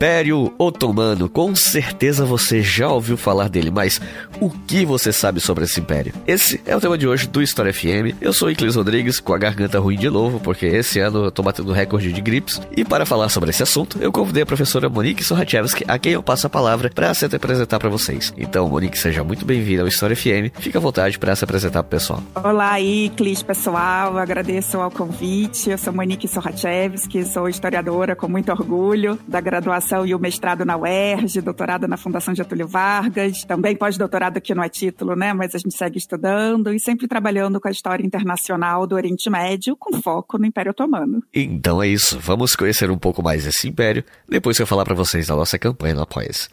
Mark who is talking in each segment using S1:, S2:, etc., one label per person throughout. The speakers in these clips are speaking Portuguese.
S1: Império Otomano. Com certeza você já ouviu falar dele, mas o que você sabe sobre esse império? Esse é o tema de hoje do História FM. Eu sou Iclis Rodrigues, com a garganta ruim de novo, porque esse ano eu tô batendo recorde de gripes. E para falar sobre esse assunto, eu convidei a professora Monique Sorrachevski, a quem eu passo a palavra para se apresentar para vocês. Então, Monique, seja muito bem-vinda ao História FM. Fica à vontade para se apresentar pro pessoal.
S2: Olá, Iclis, pessoal. Agradeço ao convite. Eu sou Monique Sorrachevski, sou historiadora com muito orgulho da graduação e o mestrado na UERJ, doutorado na Fundação Getúlio Vargas, também pós-doutorado aqui não é título, né? Mas a gente segue estudando e sempre trabalhando com a história internacional do Oriente Médio, com foco no Império Otomano.
S1: Então é isso, vamos conhecer um pouco mais esse império, depois que eu falar para vocês da nossa campanha no Apoia-se.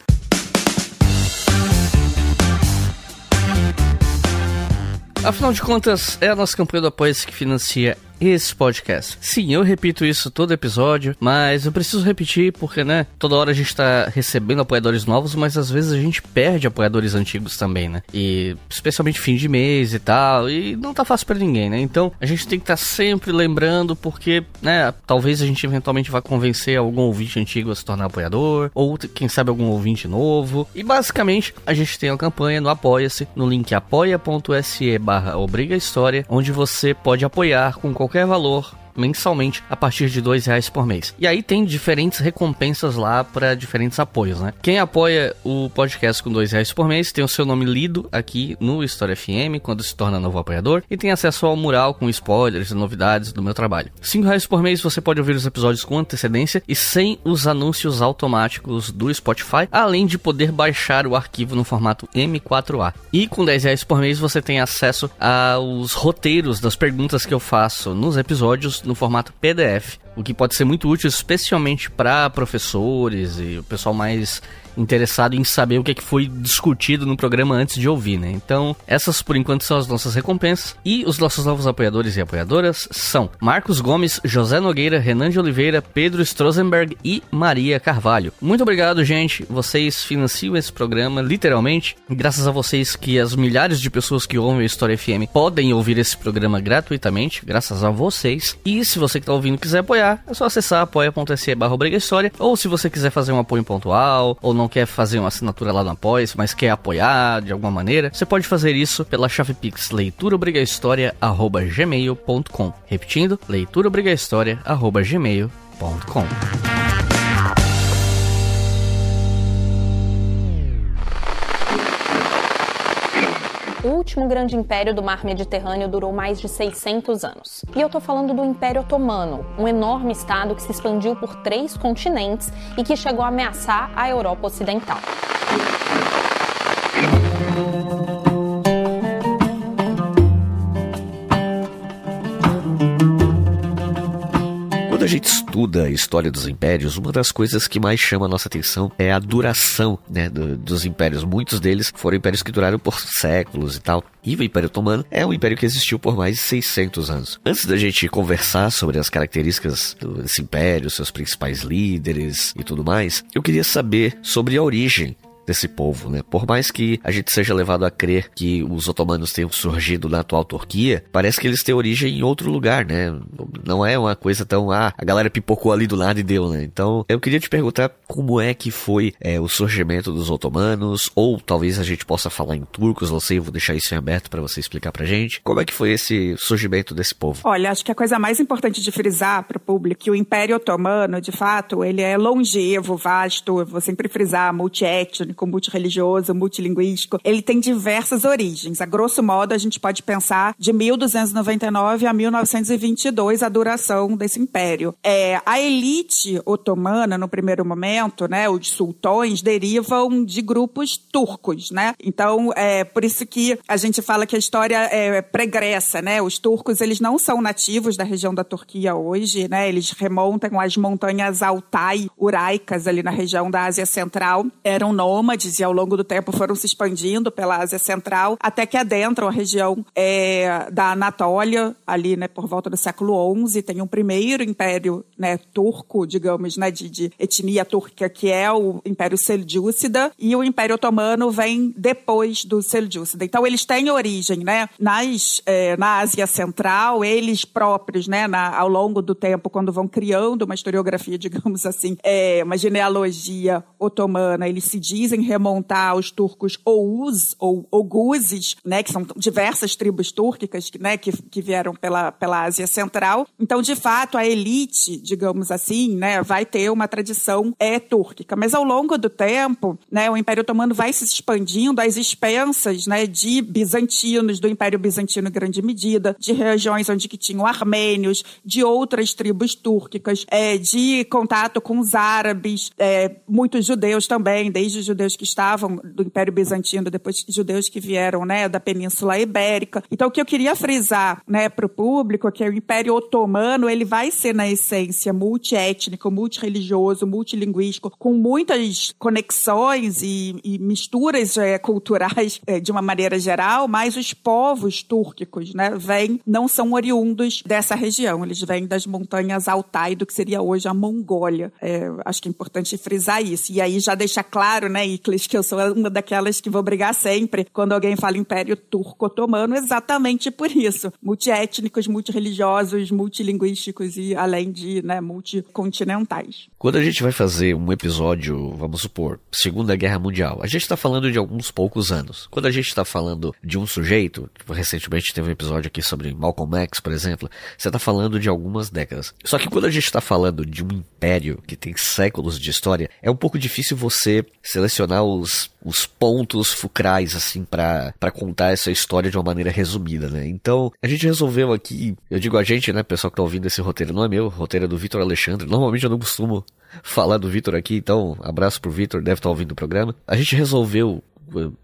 S1: Afinal de contas, é a nossa campanha do Apoia-se que financia esse podcast. Sim, eu repito isso todo episódio, mas eu preciso repetir porque, né, toda hora a gente tá recebendo apoiadores novos, mas às vezes a gente perde apoiadores antigos também, né? E especialmente fim de mês e tal, e não tá fácil para ninguém, né? Então, a gente tem que estar tá sempre lembrando porque, né, talvez a gente eventualmente vá convencer algum ouvinte antigo a se tornar apoiador, ou quem sabe algum ouvinte novo. E basicamente, a gente tem uma campanha no Apoia-se, no link apoia.se barra Obriga História, onde você pode apoiar com qualquer qualquer valor mensalmente a partir de dois reais por mês. E aí tem diferentes recompensas lá para diferentes apoios, né? Quem apoia o podcast com dois reais por mês tem o seu nome lido aqui no História FM quando se torna novo apoiador e tem acesso ao mural com spoilers e novidades do meu trabalho. Cinco reais por mês você pode ouvir os episódios com antecedência e sem os anúncios automáticos do Spotify, além de poder baixar o arquivo no formato M4A. E com 10 reais por mês você tem acesso aos roteiros das perguntas que eu faço nos episódios no formato PDF, o que pode ser muito útil, especialmente para professores e o pessoal mais interessado em saber o que, é que foi discutido no programa antes de ouvir, né? Então, essas por enquanto são as nossas recompensas. E os nossos novos apoiadores e apoiadoras são Marcos Gomes, José Nogueira, Renan de Oliveira, Pedro Strozenberg e Maria Carvalho. Muito obrigado, gente. Vocês financiam esse programa, literalmente. Graças a vocês que as milhares de pessoas que ouvem a História FM podem ouvir esse programa gratuitamente, graças a vocês. E se você que está ouvindo quiser apoiar, é só acessar apoia.se barra ou se você quiser fazer um apoio pontual, ou não quer fazer uma assinatura lá no Apoia, mas quer apoiar de alguma maneira, você pode fazer isso pela chave Pix leituraobrigahistoria@gmail.com. Repetindo, leituraobrigahistoria@gmail.com.
S3: O último grande império do mar Mediterrâneo durou mais de 600 anos. E eu estou falando do Império Otomano, um enorme estado que se expandiu por três continentes e que chegou a ameaçar a Europa Ocidental.
S1: Gente estuda a história dos impérios, uma das coisas que mais chama a nossa atenção é a duração né, do, dos impérios. Muitos deles foram impérios que duraram por séculos e tal. E o Império Otomano é um império que existiu por mais de 600 anos. Antes da gente conversar sobre as características desse império, seus principais líderes e tudo mais, eu queria saber sobre a origem desse povo, né? Por mais que a gente seja levado a crer que os otomanos tenham surgido na atual Turquia, parece que eles têm origem em outro lugar, né? Não é uma coisa tão, ah, a galera pipocou ali do lado e deu, né? Então, eu queria te perguntar como é que foi é, o surgimento dos otomanos, ou talvez a gente possa falar em turcos, não sei, eu vou deixar isso em aberto para você explicar pra gente. Como é que foi esse surgimento desse povo?
S2: Olha, acho que a coisa mais importante de frisar para o público que o Império Otomano, de fato, ele é longevo, vasto, vou sempre frisar, multiétnico, étnico, multireligioso, multilinguístico, ele tem diversas origens. A grosso modo, a gente pode pensar de 1299 a 1922 a duração desse império. É, a elite otomana, no primeiro momento, né, os sultões, derivam de grupos turcos, né? Então, é por isso que a gente fala que a história é pregressa, né? Os turcos, eles não são nativos da região da Turquia hoje, né? Eles remontam às montanhas Altai, Uraicas, ali na região da Ásia Central, eram nômades nômades e ao longo do tempo foram se expandindo pela Ásia Central até que adentram a região é, da Anatólia, ali né, por volta do século XI. Tem um primeiro império né, turco, digamos, né, de, de etnia turca, que é o Império Seljúcida, e o Império Otomano vem depois do Seljúcida. Então, eles têm origem né, nas, é, na Ásia Central, eles próprios, né, na, ao longo do tempo, quando vão criando uma historiografia, digamos assim, é, uma genealogia otomana, eles se dizem remontar aos turcos Ouz ou Oguzes, né, que são diversas tribos túrquicas né, que, que vieram pela, pela Ásia Central. Então, de fato, a elite, digamos assim, né, vai ter uma tradição é túrquica. Mas ao longo do tempo, né, o Império Otomano vai se expandindo às expensas né, de bizantinos, do Império Bizantino em grande medida, de regiões onde que tinham armênios, de outras tribos túrquicas, é, de contato com os árabes, é, muitos judeus também, desde judeus que estavam do Império Bizantino, depois judeus que vieram né, da Península Ibérica. Então, o que eu queria frisar né, para o público é que o Império Otomano ele vai ser, na essência, multiétnico, multireligioso, multilinguístico, com muitas conexões e, e misturas é, culturais é, de uma maneira geral, mas os povos túrquicos né, vêm, não são oriundos dessa região, eles vêm das montanhas Altai, do que seria hoje a Mongólia. É, acho que é importante frisar isso. E aí já deixa claro, né, Que eu sou uma daquelas que vou brigar sempre quando alguém fala Império Turco-Otomano, exatamente por isso. Multiétnicos, multireligiosos, multilinguísticos e além de né, multicontinentais.
S4: Quando a gente vai fazer um episódio, vamos supor, Segunda Guerra Mundial, a gente está falando de alguns poucos anos. Quando a gente está falando de um sujeito, tipo, recentemente teve um episódio aqui sobre Malcolm X, por exemplo, você está falando de algumas décadas. Só que quando a gente está falando de um império que tem séculos de história, é um pouco difícil você selecionar os, os pontos fulcrais, assim, para contar essa história de uma maneira resumida, né? Então, a gente resolveu aqui, eu digo a gente, né, pessoal que tá ouvindo esse roteiro, não é meu, roteiro é do Vitor Alexandre. Normalmente eu não costumo falar do Vitor aqui, então abraço pro Vitor, deve estar tá ouvindo o programa. A gente resolveu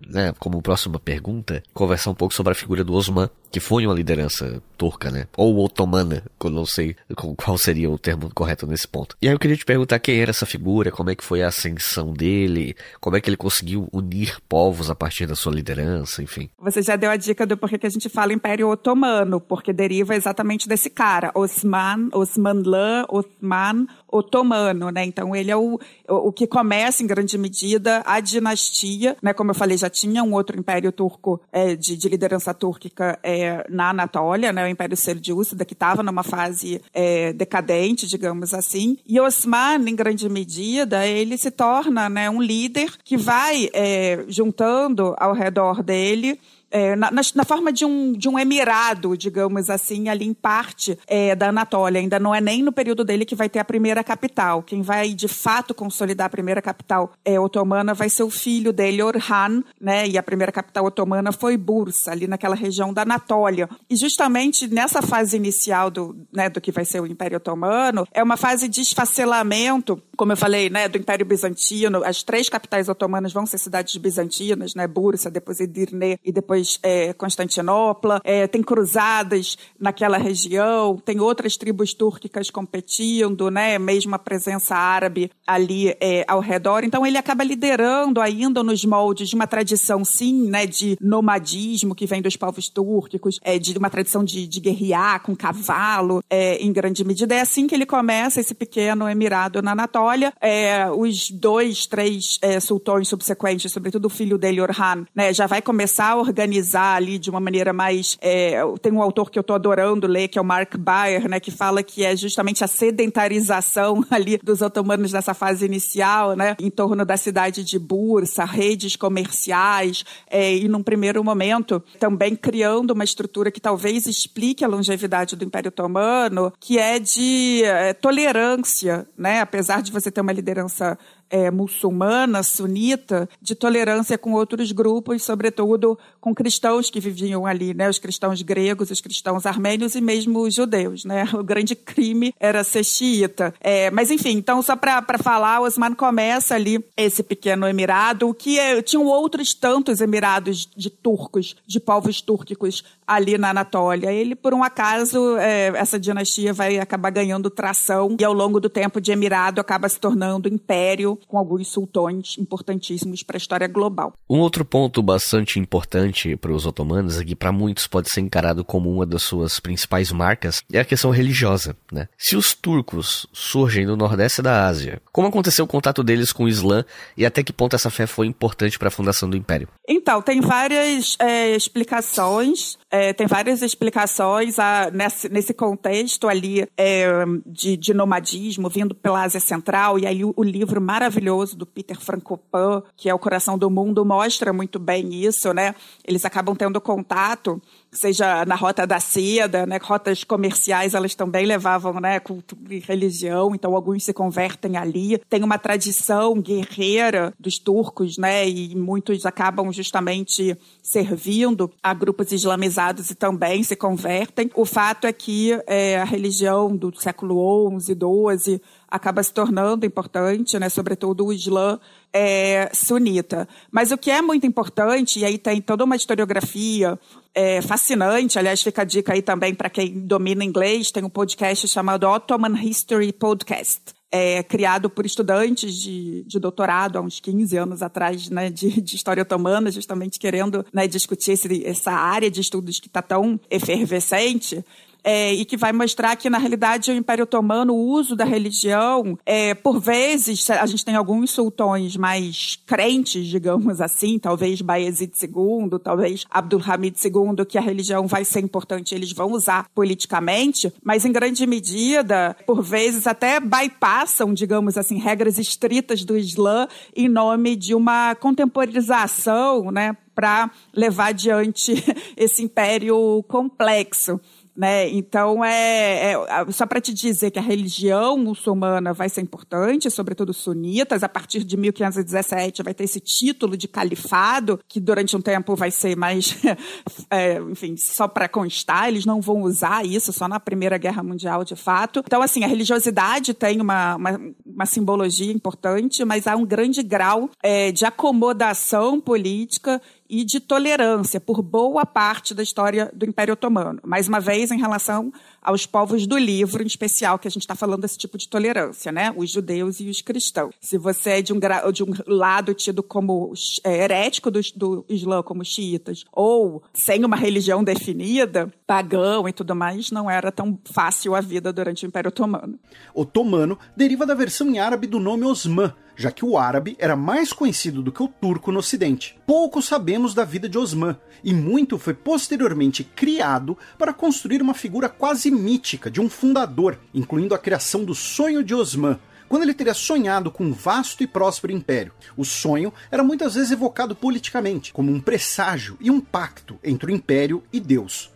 S4: né, como próxima pergunta, conversar um pouco sobre a figura do Osman, que foi uma liderança turca, né? Ou otomana, que eu não sei qual seria o termo correto nesse ponto. E aí eu queria te perguntar quem era essa figura, como é que foi a ascensão dele, como é que ele conseguiu unir povos a partir da sua liderança, enfim.
S2: Você já deu a dica do porquê que a gente fala Império Otomano, porque deriva exatamente desse cara, Osman, Osmanlã, Osman, otomano, né? Então ele é o, o que começa em grande medida a dinastia, né? Como eu falei, já tinha um outro império turco é, de, de, liderança túrquica é, na Anatólia, né? O Império Seljúcida, que estava numa fase é, decadente, digamos assim. E Osman, em grande medida, ele se torna né, um líder que vai é, juntando ao redor dele é, na, na, forma de um, de um emirado, digamos assim, ali em parte é, da Anatólia. Ainda não é nem no período dele que vai ter a primeira capital. Quem vai, de fato, consolidar a primeira capital é, otomana vai ser o filho dele, Orhan, né? E a primeira capital otomana foi Bursa, ali naquela região da Anatólia. E justamente nessa fase inicial do, né, do que vai ser o Império Otomano, é uma fase de esfacelamento, como eu falei, né, do Império Bizantino. As três capitais otomanas vão ser cidades bizantinas, né? Bursa, depois Edirne e depois é, Constantinopla, é, tem cruzadas naquela região, tem outras tribos túrquicas competindo, né? Mesmo a presença árabe ali é, ao redor. Então ele acaba liderando ainda nos moldes de uma tradição, sim, né? De nomadismo que vem dos povos túrquicos, é, de uma tradição de, de guerrear com cavalo, é, em grande medida. É assim que ele começa esse pequeno emirado na Anatólia. É, os dois, três é, sultões subsequentes, sobretudo o filho dele, Orhan, né? Já vai começar a organizar organizar ali de uma maneira mais. É, tem um autor que eu estou adorando ler, que é o Mark Bayer, né, que fala que é justamente a sedentarização ali dos otomanos nessa fase inicial, né, em torno da cidade de Bursa, redes comerciais, é, e num primeiro momento também criando uma estrutura que talvez explique a longevidade do Império Otomano, que é de é, tolerância, né, apesar de você ter uma liderança é, muçulmana, sunita, de tolerância com outros grupos, sobretudo com cristãos que viviam ali, né? Os cristãos gregos, os cristãos armênios e mesmo os judeus, né? O grande crime era ser xiita. É, mas enfim, então só para falar, Osman começa ali esse pequeno emirado, que é, tinham outros tantos emirados de turcos, de povos túrquicos ali na Anatólia. Ele, por um acaso, é, essa dinastia vai acabar ganhando tração e ao longo do tempo de emirado acaba se tornando império com alguns sultões importantíssimos para a história global.
S4: Um outro ponto bastante importante para os otomanos, e que para muitos pode ser encarado como uma das suas principais marcas, é a questão religiosa. Né? Se os turcos surgem no nordeste da Ásia, como aconteceu o contato deles com o Islã e até que ponto essa fé foi importante para a fundação do Império?
S2: Então, tem várias é, explicações. É, tem várias explicações a, nesse, nesse contexto ali é, de, de, nomadismo vindo pela Ásia Central. E aí o, o, livro maravilhoso do Peter Frankopan, que é O Coração do Mundo, mostra muito bem isso, né? Eles acabam tendo contato seja na rota da seda, né, rotas comerciais, elas também levavam, né, cultura e religião, então alguns se convertem ali. Tem uma tradição guerreira dos turcos, né, e muitos acabam justamente servindo a grupos islamizados e também se convertem. O fato é que é, a religião do século XI, XII acaba se tornando importante, né, sobretudo o Islã é, sunita. Mas o que é muito importante, e aí tem toda uma historiografia é, fascinante, aliás, fica a dica aí também para quem domina inglês, tem um podcast chamado Ottoman History Podcast. É, criado por estudantes de, de, doutorado há uns 15 anos atrás, né, de, de história otomana, justamente querendo né, discutir esse, essa área de estudos que está tão efervescente é, e que vai mostrar que, na realidade, o Império Otomano, o uso da religião, é, por vezes, a gente tem alguns sultões mais crentes, digamos assim, talvez Bayezid II, talvez Abdulhamid II, que a religião vai ser importante, eles vão usar politicamente, mas em grande medida, por vezes, até bypassam, digamos assim, regras estritas do Islã em nome de uma contemporização, né, para levar adiante esse império complexo. Né? Então, é, é só para te dizer que a religião muçulmana vai ser importante, sobretudo sunitas, a partir de 1517 vai ter esse título de califado, que durante um tempo vai ser mais, é, enfim, só para constar, eles não vão usar isso só na Primeira Guerra Mundial, de fato. Então, assim, a religiosidade tem uma, uma, uma simbologia importante, mas há um grande grau é, de acomodação política e de tolerância por boa parte da história do Império Otomano. Mais uma vez, em relação aos povos do livro, em especial, que a gente está falando desse tipo de tolerância, né? Os judeus e os cristãos. Se você é de um, de um lado tido como é, herético do, do Islã, como xiitas, ou sem uma religião definida, pagão e tudo mais, não era tão fácil a vida durante o Império Otomano.
S5: Otomano deriva da versão em árabe do nome Osman, já que o árabe era mais conhecido do que o turco no ocidente. Pouco sabemos da vida de Osman, e muito foi posteriormente criado para construir uma figura quase mítica de um fundador, incluindo a criação do sonho de Osman, quando ele teria sonhado com um vasto e próspero império. O sonho era muitas vezes evocado politicamente, como um presságio e um pacto entre o império e Deus.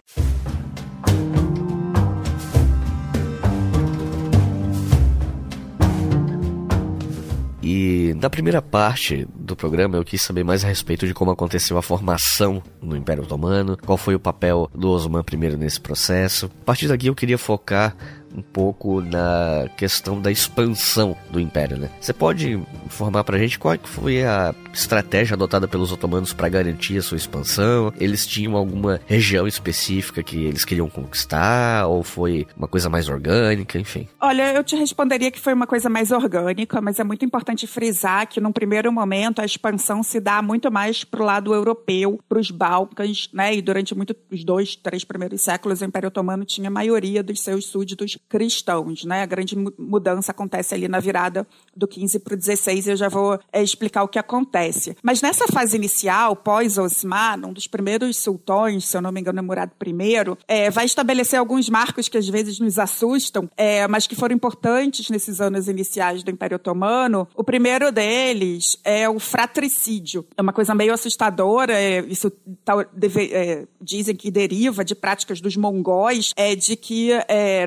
S4: E na primeira parte do programa eu quis saber mais a respeito de como aconteceu a formação no Império Otomano, qual foi o papel do Osman I nesse processo. A partir daqui eu queria focar um pouco na questão da expansão do Império, né? Você pode informar pra gente qual foi a estratégia adotada pelos otomanos para garantir a sua expansão? Eles tinham alguma região específica que eles queriam conquistar ou foi uma coisa mais orgânica, enfim?
S2: Olha, eu te responderia que foi uma coisa mais orgânica, mas é muito importante frisar que num primeiro momento a expansão se dá muito mais pro lado europeu, para os Balcãs, né? E durante muito os dois, três primeiros séculos o Império Otomano tinha a maioria dos seus súditos cristãos, né? A grande mudança acontece ali na virada do 15 para o 16 e eu já vou é, explicar o que acontece. Mas nessa fase inicial, pós-Osman, um dos primeiros sultões, se eu não me engano, é Murad I, é, vai estabelecer alguns marcos que às vezes nos assustam, é, mas que foram importantes nesses anos iniciais do Império Otomano. O primeiro deles é o fratricídio. É uma coisa meio assustadora, é, isso tá, deve, dizem que deriva de práticas dos mongóis, é de que,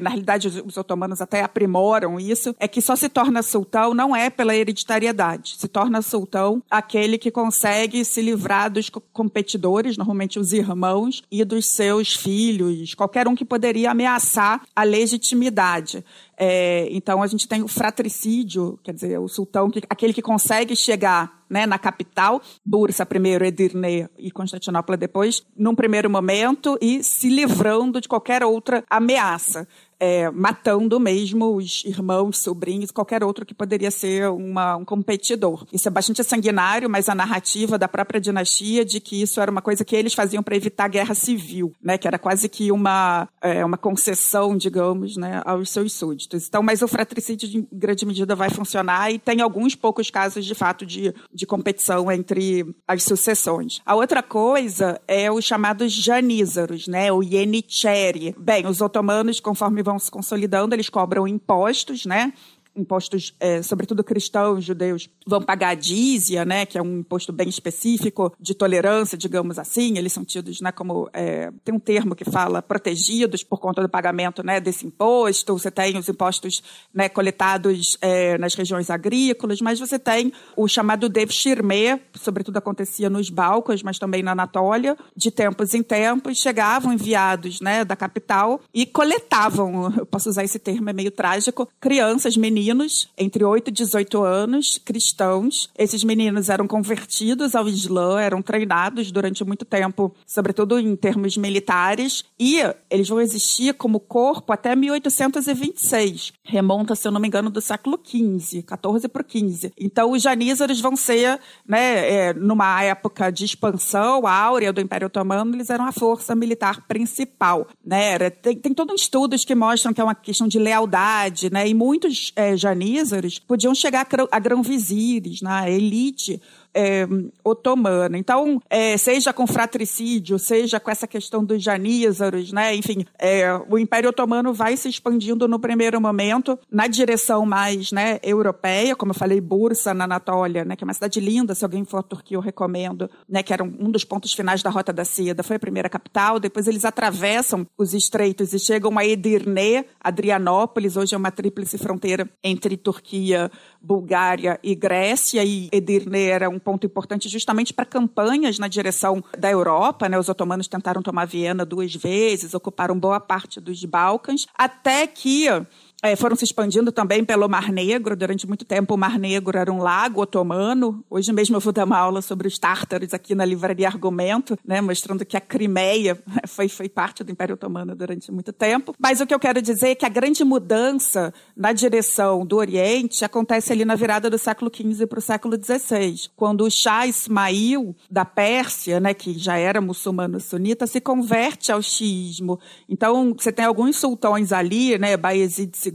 S2: na realidade, verdade, os otomanos até aprimoram isso, é que só se torna sultão não é pela hereditariedade. Se torna sultão aquele que consegue se livrar dos competidores, normalmente os irmãos, e dos seus filhos, qualquer um que poderia ameaçar a legitimidade. É, então a gente tem o fratricídio, quer dizer, o sultão, que, aquele que consegue chegar né, na capital, Bursa primeiro, Edirne e Constantinopla depois, num primeiro momento, e se livrando de qualquer outra ameaça. É, matando mesmo os irmãos, sobrinhos, qualquer outro que poderia ser uma, um competidor. Isso é bastante sanguinário, mas a narrativa da própria dinastia de que isso era uma coisa que eles faziam para evitar guerra civil, né? Que era quase que uma, é, uma concessão, digamos, né, aos seus súditos. Então, mas o fratricídio em grande medida vai funcionar e tem alguns poucos casos de fato de, de competição entre as sucessões. A outra coisa é os chamados janízaros, né? O Yenicheri. Bem, os otomanos, conforme vão se consolidando, eles cobram impostos, né? Impostos, é, sobretudo cristãos, judeus, vão pagar a dízia, né, que é um imposto bem específico de tolerância, digamos assim. Eles são tidos né, como. É, tem um termo que fala protegidos por conta do pagamento né, desse imposto. Você tem os impostos né, coletados é, nas regiões agrícolas, mas você tem o chamado Dev Shirme, sobretudo acontecia nos Balcãs, mas também na Anatólia, de tempos em tempos, chegavam enviados né, da capital e coletavam, eu posso usar esse termo, é meio trágico, crianças, meninas meninos entre 8 e 18 anos, cristãos. Esses meninos eram convertidos ao Islã, eram treinados durante muito tempo, sobretudo em termos militares, e eles vão existir como corpo até 1826. Remonta, se eu não me engano, do século XV, 14 para 15. Então, os janízaros vão ser, né, é, numa época de expansão áurea do Império Otomano, eles eram a força militar principal. Né? Tem, tem todo um estudos que mostram que é uma questão de lealdade, né? e muitos é, janízaros podiam chegar a grão-vizires, na né? elite é, otomana. Então, é, seja com fratricídio, seja com essa questão dos janízaros, né? enfim, é, o Império Otomano vai se expandindo no primeiro momento na direção mais né, europeia, como eu falei, Bursa, na Anatólia, né, que é uma cidade linda, se alguém for à Turquia eu recomendo, né, que era um, um dos pontos finais da Rota da Seda, foi a primeira capital, depois eles atravessam os estreitos e chegam a Edirne, Adrianópolis, hoje é uma tríplice fronteira entre Turquia, Bulgária e Grécia, e Edirne era um ponto importante justamente para campanhas na direção da Europa. Né? Os otomanos tentaram tomar Viena duas vezes, ocuparam boa parte dos Balcãs, até que é, foram se expandindo também pelo Mar Negro. Durante muito tempo, o Mar Negro era um lago otomano. Hoje mesmo eu vou dar uma aula sobre os tártaros aqui na livraria Argumento, né, mostrando que a Crimeia foi, foi parte do Império Otomano durante muito tempo. Mas o que eu quero dizer é que a grande mudança na direção do Oriente acontece ali na virada do século XV para o século XVI, quando o Shah Ismail da Pérsia, né, que já era muçulmano sunita, se converte ao xiismo. Então, você tem alguns sultões ali, né, Bayezid II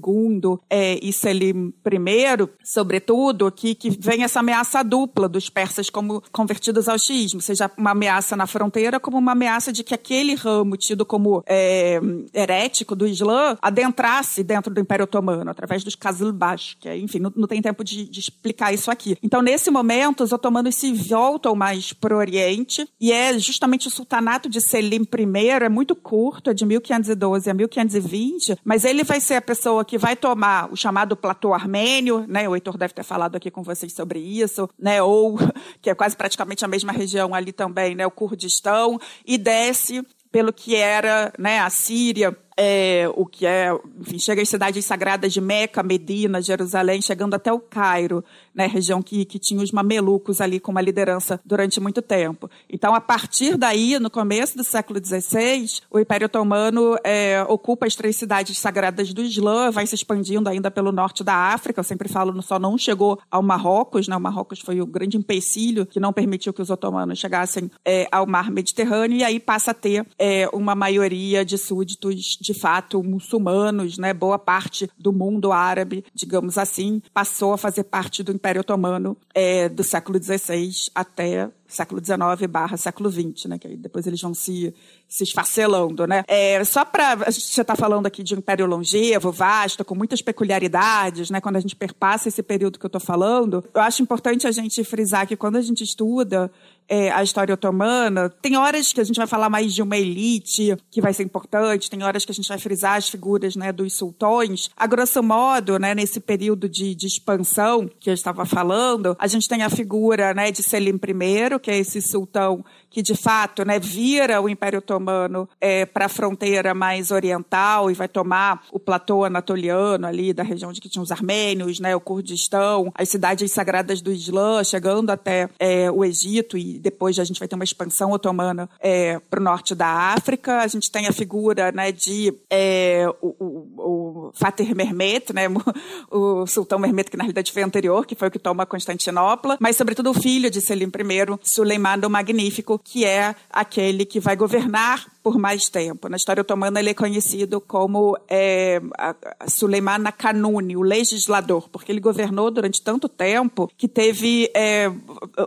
S2: é, e Selim I, sobretudo, que, que vem essa ameaça dupla dos persas como convertidos ao xiismo, seja uma ameaça na fronteira como uma ameaça de que aquele ramo tido como é, herético do Islã adentrasse dentro do Império Otomano, através dos Kazilbash, que, enfim, não, não tem tempo de, de, explicar isso aqui. Então, nesse momento, os otomanos se voltam mais para o Oriente e é justamente o sultanato de Selim I, é muito curto, é de 1512 a 1520, mas ele vai ser a pessoa que vai tomar o chamado platô armênio, né? O Heitor deve ter falado aqui com vocês sobre isso, né? Ou que é quase praticamente a mesma região ali também, né? O Kurdistão e desce pelo que era, né? A Síria, é, o que é, enfim, chega às cidades sagradas de Meca, Medina, Jerusalém, chegando até o Cairo, né, região que, que tinha os mamelucos ali com uma liderança durante muito tempo. Então, a partir daí, no começo do século XVI, o Império Otomano é, ocupa as três cidades sagradas do Islã, vai se expandindo ainda pelo norte da África, eu sempre falo, só não chegou ao Marrocos, né, o Marrocos foi o grande empecilho que não permitiu que os otomanos chegassem é, ao mar Mediterrâneo, e aí passa a ter é, uma maioria de súditos de fato muçulmanos, né? Boa parte do mundo árabe, digamos assim, passou a fazer parte do Império Otomano é, do século XVI até século XIX barra século XX, né? Que depois eles vão se, se esfacelando, né? É, só para a gente está falando aqui de um império longevo, vasto, com muitas peculiaridades, né? Quando a gente perpassa esse período que eu estou falando, eu acho importante a gente frisar que quando a gente estuda é, a história otomana. Tem horas que a gente vai falar mais de uma elite, que vai ser importante, tem horas que a gente vai frisar as figuras né, dos sultões. A grosso modo, né, nesse período de, de expansão que eu estava falando, a gente tem a figura né, de Selim I, que é esse sultão que de fato né, vira o Império Otomano é, para a fronteira mais oriental e vai tomar o platô anatoliano ali da região de que tinha os armênios, né, o Kurdistão, as cidades sagradas do Islã, chegando até é, o Egito e depois a gente vai ter uma expansão otomana é, para o norte da África. A gente tem a figura né, de é, o, o, o Mehmet, né, o sultão Mehmet, que na realidade foi anterior, que foi o que toma Constantinopla, mas sobretudo o filho de Selim I, Suleiman o Magnífico, que é aquele que vai governar por mais tempo. Na história otomana ele é conhecido como é, Suleiman Kanuni, o legislador, porque ele governou durante tanto tempo que teve, é,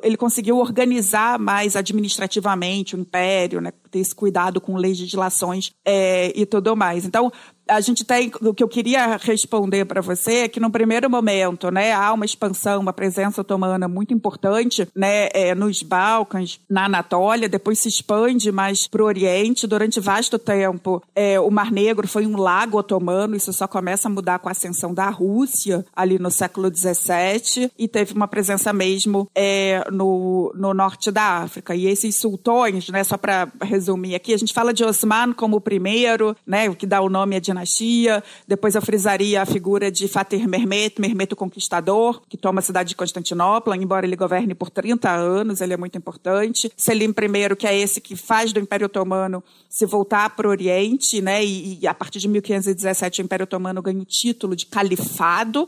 S2: ele conseguiu organizar mais administrativamente o império, né, ter esse cuidado com legislações é, e tudo mais. Então, a gente tem o que eu queria responder para você é que no primeiro momento, né, há uma expansão, uma presença otomana muito importante, né, é, nos Balcãs, na Anatólia, depois se expande mais para o Oriente. Durante vasto tempo, é, o Mar Negro foi um lago otomano. Isso só começa a mudar com a ascensão da Rússia ali no século XVII e teve uma presença mesmo é, no, no norte da África. E esses sultões, né, só para resumir aqui, a gente fala de Osman como o primeiro, né, o que dá o nome à dinastia dinastia. Depois eu frisaria a figura de Fatih Mehmet, Mehmet o Conquistador, que toma a cidade de Constantinopla, embora ele governe por 30 anos, ele é muito importante. Selim I, que é esse que faz do Império Otomano se voltar para o Oriente, né? E, e a partir de 1517 o Império Otomano ganha o título de califado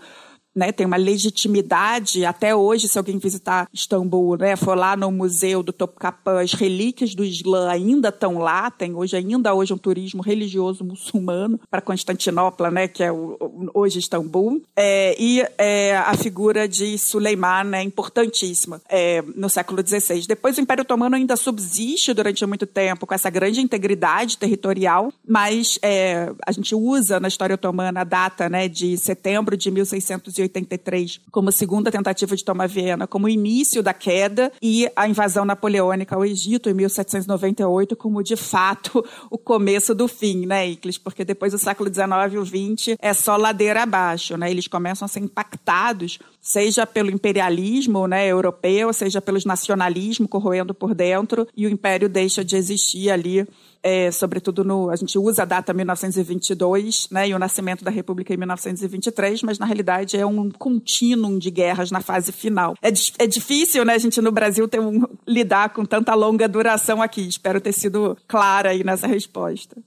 S2: né, tem uma legitimidade até hoje se alguém visitar Istambul, né, for lá no museu do Topkapi, as relíquias do Islã ainda estão lá, tem hoje ainda hoje um turismo religioso muçulmano para Constantinopla, né, que é o, hoje Istambul, é, e é, a figura de Suleiman é importantíssima é, no século XVI. Depois o Império Otomano ainda subsiste durante muito tempo com essa grande integridade territorial, mas é, a gente usa na história otomana a data né, de setembro de 1600 1983 como segunda tentativa de tomar Viena, como início da queda, e a invasão napoleônica ao Egito em 1798 como, de fato, o começo do fim, né, Iclis? Porque depois do século XIX e o XX é só ladeira abaixo, né? Eles começam a ser impactados, seja pelo imperialismo né, europeu, seja pelos nacionalismo corroendo por dentro, e o império deixa de existir ali é, sobretudo no. A gente usa a data 1922, né, e o nascimento da República em 1923, mas na realidade é um contínuo de guerras na fase final. É, é difícil, né, a gente no Brasil ter um, lidar com tanta longa duração aqui. Espero ter sido clara aí nessa resposta.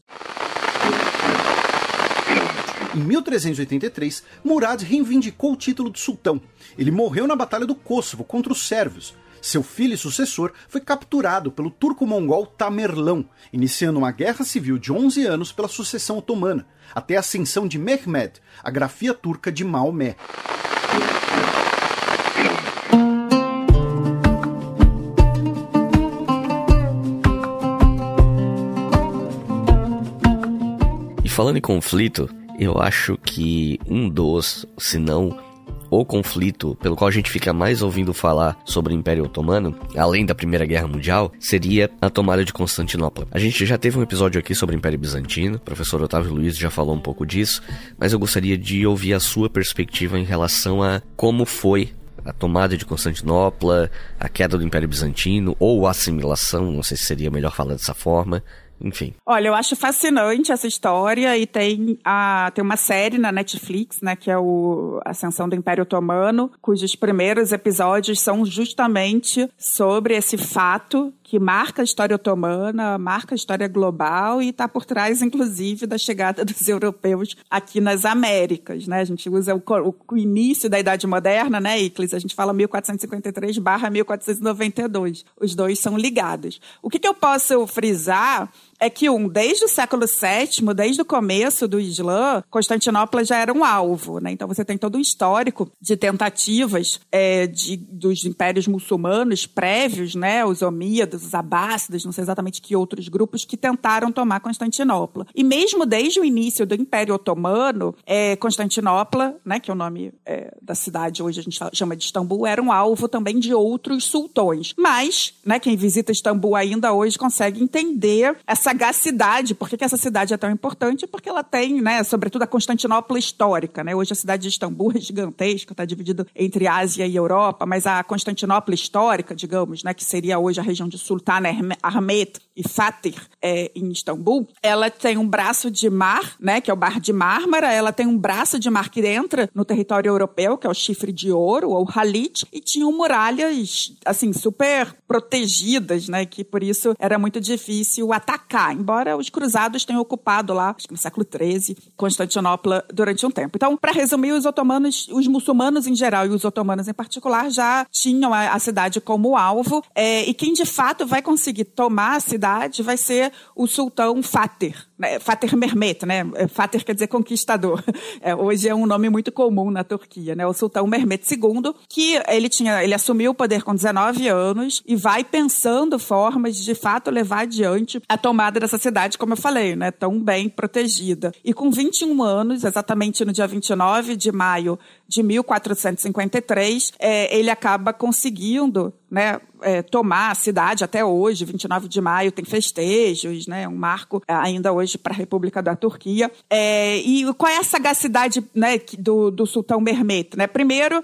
S5: Em 1383, Murad reivindicou o título de sultão. Ele morreu na Batalha do Kosovo contra os sérvios, seu filho e sucessor foi capturado pelo turco-mongol Tamerlão, iniciando uma guerra civil de 11 anos pela sucessão otomana, até a ascensão de Mehmed, a grafia turca de Maomé.
S4: E falando em conflito, eu acho que um dos, se não o conflito pelo qual a gente fica mais ouvindo falar sobre o Império Otomano, além da Primeira Guerra Mundial, seria a tomada de Constantinopla. A gente já teve um episódio aqui sobre o Império Bizantino, o professor Otávio Luiz já falou um pouco disso, mas eu gostaria de ouvir a sua perspectiva em relação a como foi a tomada de Constantinopla, a queda do Império Bizantino, ou a assimilação, não sei se seria melhor falar dessa forma, enfim.
S2: Olha, eu acho fascinante essa história e tem, a, tem uma série na Netflix, né, que é o Ascensão do Império Otomano, cujos primeiros episódios são justamente sobre esse fato que marca a história otomana, marca a história global e está por trás, inclusive, da chegada dos europeus aqui nas Américas, né? A gente usa o, o início da Idade Moderna, né, Iclis? A gente fala 1453 barra 1492. Os dois são ligados. O que, que eu posso frisar é que, um, desde o século VII, desde o começo do Islã, Constantinopla já era um alvo. Né? Então, você tem todo um histórico de tentativas é, de, dos impérios muçulmanos prévios, né? os omíadas, os abássidas, não sei exatamente que outros grupos, que tentaram tomar Constantinopla. E mesmo desde o início do Império Otomano, é, Constantinopla, né, que é o nome é, da cidade hoje a gente chama de Istambul, era um alvo também de outros sultões. Mas, né, quem visita Istambul ainda hoje consegue entender essa sagacidade. Por que, que essa cidade é tão importante? Porque ela tem, né, sobretudo a Constantinopla histórica, né? Hoje a cidade de Istambul é gigantesca, está dividida entre Ásia e Europa, mas a Constantinopla histórica, digamos, né, que seria hoje a região de Sultan Ahmed e Fatih é, em Istambul, ela tem um braço de mar, né, que é o Bar de Mármara, ela tem um braço de mar que entra no território europeu, que é o Chifre de Ouro, ou Halit, e tinham muralhas, assim, super protegidas, né, que por isso era muito difícil atacar, embora os cruzados tenham ocupado lá, acho que no século XIII, Constantinopla durante um tempo. Então, para resumir, os otomanos, os muçulmanos em geral e os otomanos em particular já tinham a, a cidade como alvo, é, e quem de fato vai conseguir tomar a cidade vai ser o sultão Fatih, né? Fatih Mehmet, né? É, Fatih quer dizer conquistador. É, hoje é um nome muito comum na Turquia, né? O sultão Mehmet II, que ele tinha, ele assumiu o poder com 19 anos e vai pensando formas de, de fato levar adiante a tomada dessa cidade, como eu falei, né? Tão bem protegida. E com 21 anos, exatamente no dia 29 de maio de 1453, é, ele acaba conseguindo né, é, tomar a cidade até hoje, 29 de maio, tem festejos, né, um marco é, ainda hoje para a República da Turquia. É, e qual é a sagacidade né, do, do sultão Mehmet? Né? Primeiro,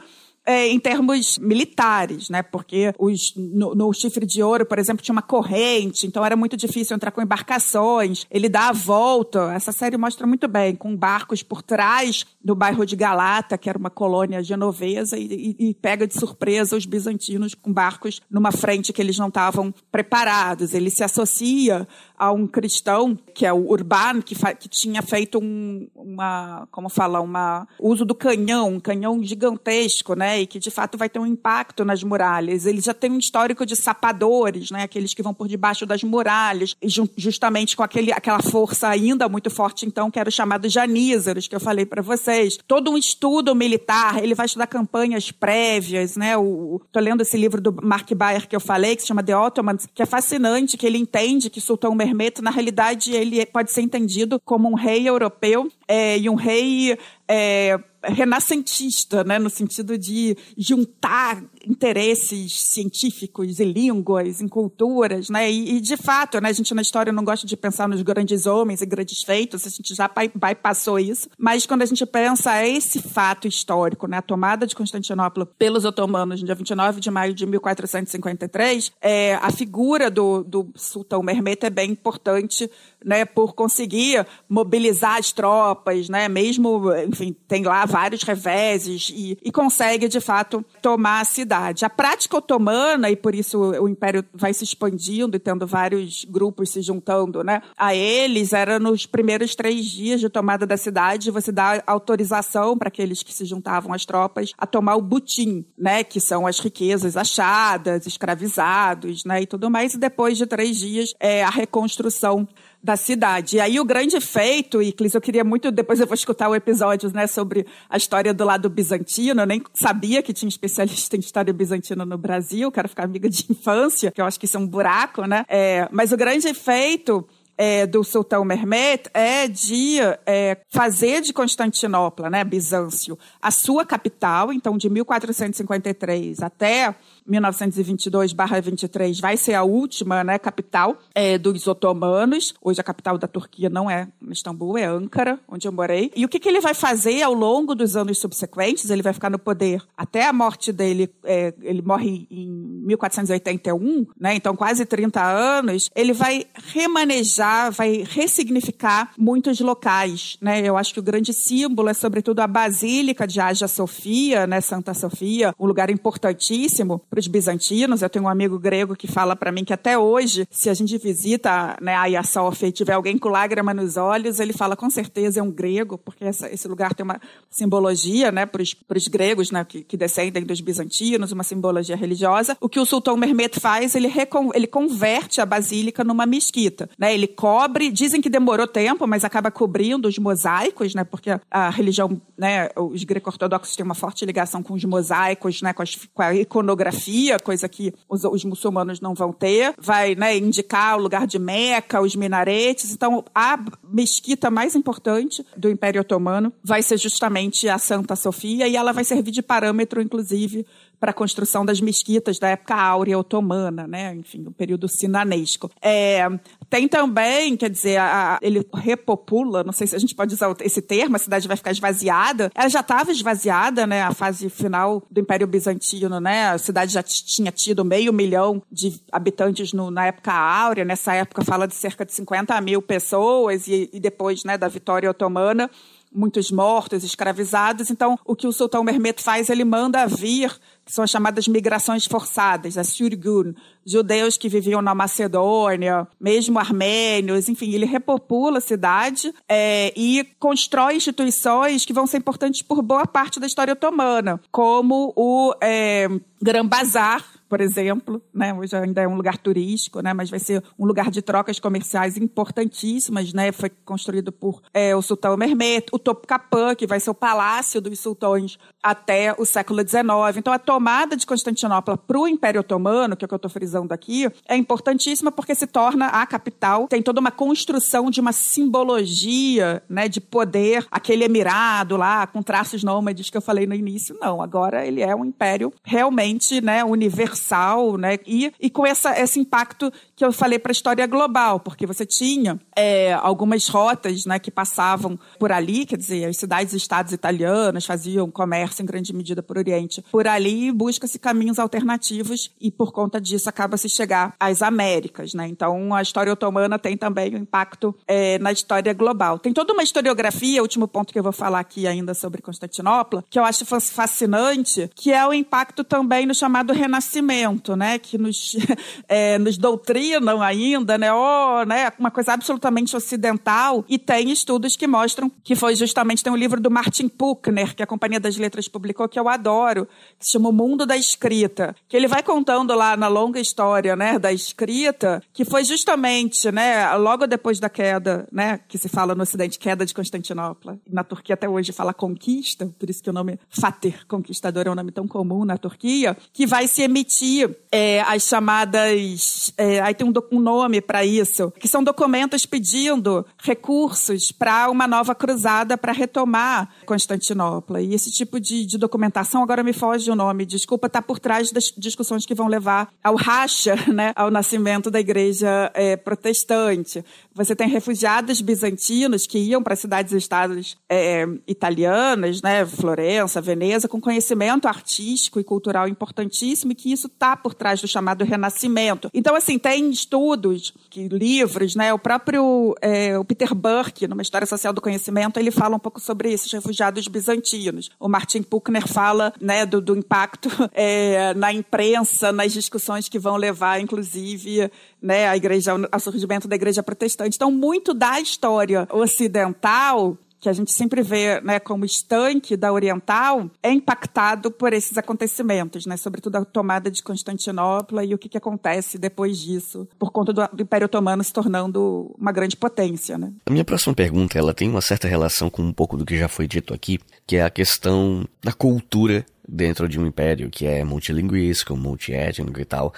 S2: é, em termos militares, né? Porque os, no, no, chifre de ouro, por exemplo, tinha uma corrente, então era muito difícil entrar com embarcações. Ele dá a volta. Essa série mostra muito bem, com barcos por trás do bairro de Galata, que era uma colônia genovesa, e, e, e pega de surpresa os bizantinos com barcos numa frente que eles não estavam preparados. Ele se associa a um cristão, que é o Urban, que, que tinha feito um, uma, como fala, uma uso do canhão, um canhão gigantesco, né, e que de fato vai ter um impacto nas muralhas. Ele já tem um histórico de sapadores, né, aqueles que vão por debaixo das muralhas, justamente com aquele, aquela força ainda muito forte, então, que era chamado janízaros, que eu falei para vocês. Todo um estudo militar, ele vai estudar campanhas prévias, né, o, tô lendo esse livro do Mark Bayer que eu falei, que se chama The Ottomans, que é fascinante, que ele entende que Sultão Na realidade, ele pode ser entendido como um rei europeu é, e um rei é, renascentista, né, no sentido de juntar interesses científicos e línguas, em culturas, né, e, e, de fato, né, a gente na história não gosta de pensar nos grandes homens e grandes feitos, a gente já bypassou isso, mas quando a gente pensa esse fato histórico, né, a tomada de Constantinopla pelos otomanos no dia 29 de maio de 1453, é, a figura do, do sultão Mehmet é bem importante, né, por conseguir mobilizar as tropas, né, mesmo, enfim, tem lá vários reveses e, e consegue, de fato, tomar a cidade. A prática otomana, e por isso o Império vai se expandindo e tendo vários grupos se juntando né, a eles, era nos primeiros três dias de tomada da cidade, você dá autorização para aqueles que se juntavam às tropas a tomar o butim, né, que são as riquezas achadas, escravizados né, e tudo mais, e depois de três dias é a reconstrução da cidade. E aí o grande feito, e Clis, eu queria muito, depois eu vou escutar o episódio, né, sobre a história do lado bizantino, eu nem sabia que tinha especialista em história bizantina no Brasil, quero ficar amiga de infância, que eu acho que isso é um buraco, né, é, mas o grande feito é, do sultão Mehmet é de é, fazer de Constantinopla, né, Bizâncio, a sua capital, então de 1453 até 1922/23 vai ser a última né, capital é, dos otomanos. Hoje a capital da Turquia não é Istambul, é Ankara, onde eu morei. E o que, que ele vai fazer ao longo dos anos subsequentes? Ele vai ficar no poder até a morte dele. É, ele morre em 1481, né? Então quase 30 anos. Ele vai remanejar, vai ressignificar muitos locais, né? Eu acho que o grande símbolo é sobretudo a Basílica de Hagia Sofia, né? Santa Sofia, um lugar importantíssimo para os bizantinos. Eu tenho um amigo grego que fala para mim que até hoje, se a gente visita né, a Hagia Sophia e tiver alguém com lágrima nos olhos, ele fala com certeza é um grego, porque essa, esse lugar tem uma simbologia né, para os gregos né, que, que, descendem dos bizantinos, uma simbologia religiosa. O que o sultão Mehmet faz, ele, recon, ele converte a basílica numa mesquita. Né? Ele cobre, dizem que demorou tempo, mas acaba cobrindo os mosaicos, né, porque a religião, né, os greco-ortodoxos têm uma forte ligação com os mosaicos, né, com, as, com a iconografia coisa que os, os muçulmanos não vão ter. Vai né, indicar o lugar de Meca, os minaretes. Então, a mesquita mais importante do Império Otomano vai ser justamente a Santa Sofia e ela vai servir de parâmetro, inclusive, para a construção das mesquitas da época áurea otomana, né? Enfim, o período sinanesco. É, tem também, quer dizer, a, ele repopula, não sei se a gente pode usar esse termo, a cidade vai ficar esvaziada. Ela já estava esvaziada, né? A fase final do Império Bizantino, né? A cidade já tinha tido meio milhão de habitantes no, na época áurea. Nessa época fala de cerca de 50 mil pessoas e, e depois, né, da vitória otomana muitos mortos, escravizados. Então, o que o sultão Mehmet faz, ele manda vir, que são as chamadas migrações forçadas, a Surgun, judeus que viviam na Macedônia, mesmo armênios, enfim, ele repopula a cidade é, e constrói instituições que vão ser importantes por boa parte da história otomana, como o é, Gran Bazar, por exemplo, né? Hoje ainda é um lugar turístico, né? Mas vai ser um lugar de trocas comerciais importantíssimas, né? Foi construído por é, o sultão Mehmet, o Topkapı, que vai ser o palácio dos sultões até o século XIX. Então, a tomada de Constantinopla para o Império Otomano, que é o que eu estou frisando aqui, é importantíssima porque se torna a capital, tem toda uma construção de uma simbologia, né? De poder, aquele emirado lá com traços nômades que eu falei no início. Não, agora ele é um império realmente, né? Universal universal, né? E, e com essa, esse impacto que eu falei para a história global, porque você tinha é, algumas rotas né, que passavam por ali, quer dizer, as cidades e estados italianos faziam comércio em grande medida por Oriente. Por ali busca-se caminhos alternativos e por conta disso acaba-se chegar às Américas. Né? Então a história otomana tem também um impacto é, na história global. Tem toda uma historiografia, último ponto que eu vou falar aqui ainda sobre Constantinopla, que eu acho fascinante, que é o impacto também no chamado Renascimento, né? que nos, é, nos doutrina dominam ainda, né? Oh, né? Uma coisa absolutamente ocidental. E tem estudos que mostram que foi justamente tem um livro do Martin Puckner, que a Companhia das Letras publicou, que eu adoro, que se chama O Mundo da Escrita, que ele vai contando lá na longa história, né, da escrita, que foi justamente, né, logo depois da queda, né, que se fala no Ocidente, queda de Constantinopla. Na Turquia até hoje fala conquista, por isso que o nome Fatih, conquistador, é um nome tão comum na Turquia, que vai se emitir é, as chamadas é, tem um, um nome para isso, que são documentos pedindo recursos para uma nova cruzada para retomar Constantinopla. E esse tipo de, de, documentação, agora me foge o nome, desculpa, está por trás das discussões que vão levar ao racha, né, ao nascimento da igreja é, protestante. Você tem refugiados bizantinos que iam para cidades e estados é, italianas, né, Florença, Veneza, com conhecimento artístico e cultural importantíssimo, e que isso está por trás do chamado Renascimento. Então, assim, tem estudos, que, livros, né? O próprio é, o Peter Burke, numa História Social do Conhecimento, ele fala um pouco sobre esses refugiados bizantinos. O Martin Puckner fala né, do, do impacto é, na imprensa, nas discussões que vão levar, inclusive, né, a igreja, ao surgimento da igreja protestante. Então, muito da história ocidental que a gente sempre vê né, como estanque da oriental, é impactado por esses acontecimentos, né, sobretudo a tomada de Constantinopla e o que, que acontece depois disso, por conta do, Império Otomano se tornando uma grande potência. Né?
S4: A minha próxima pergunta ela tem uma certa relação com um pouco do que já foi dito aqui, que é a questão da cultura dentro de um império que é multilinguístico, multiétnico e tal.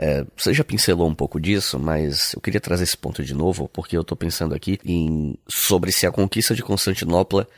S4: É, você já pincelou um pouco disso, mas eu queria trazer esse ponto de novo, porque eu estou pensando aqui em sobre se a conquista de Constantinopla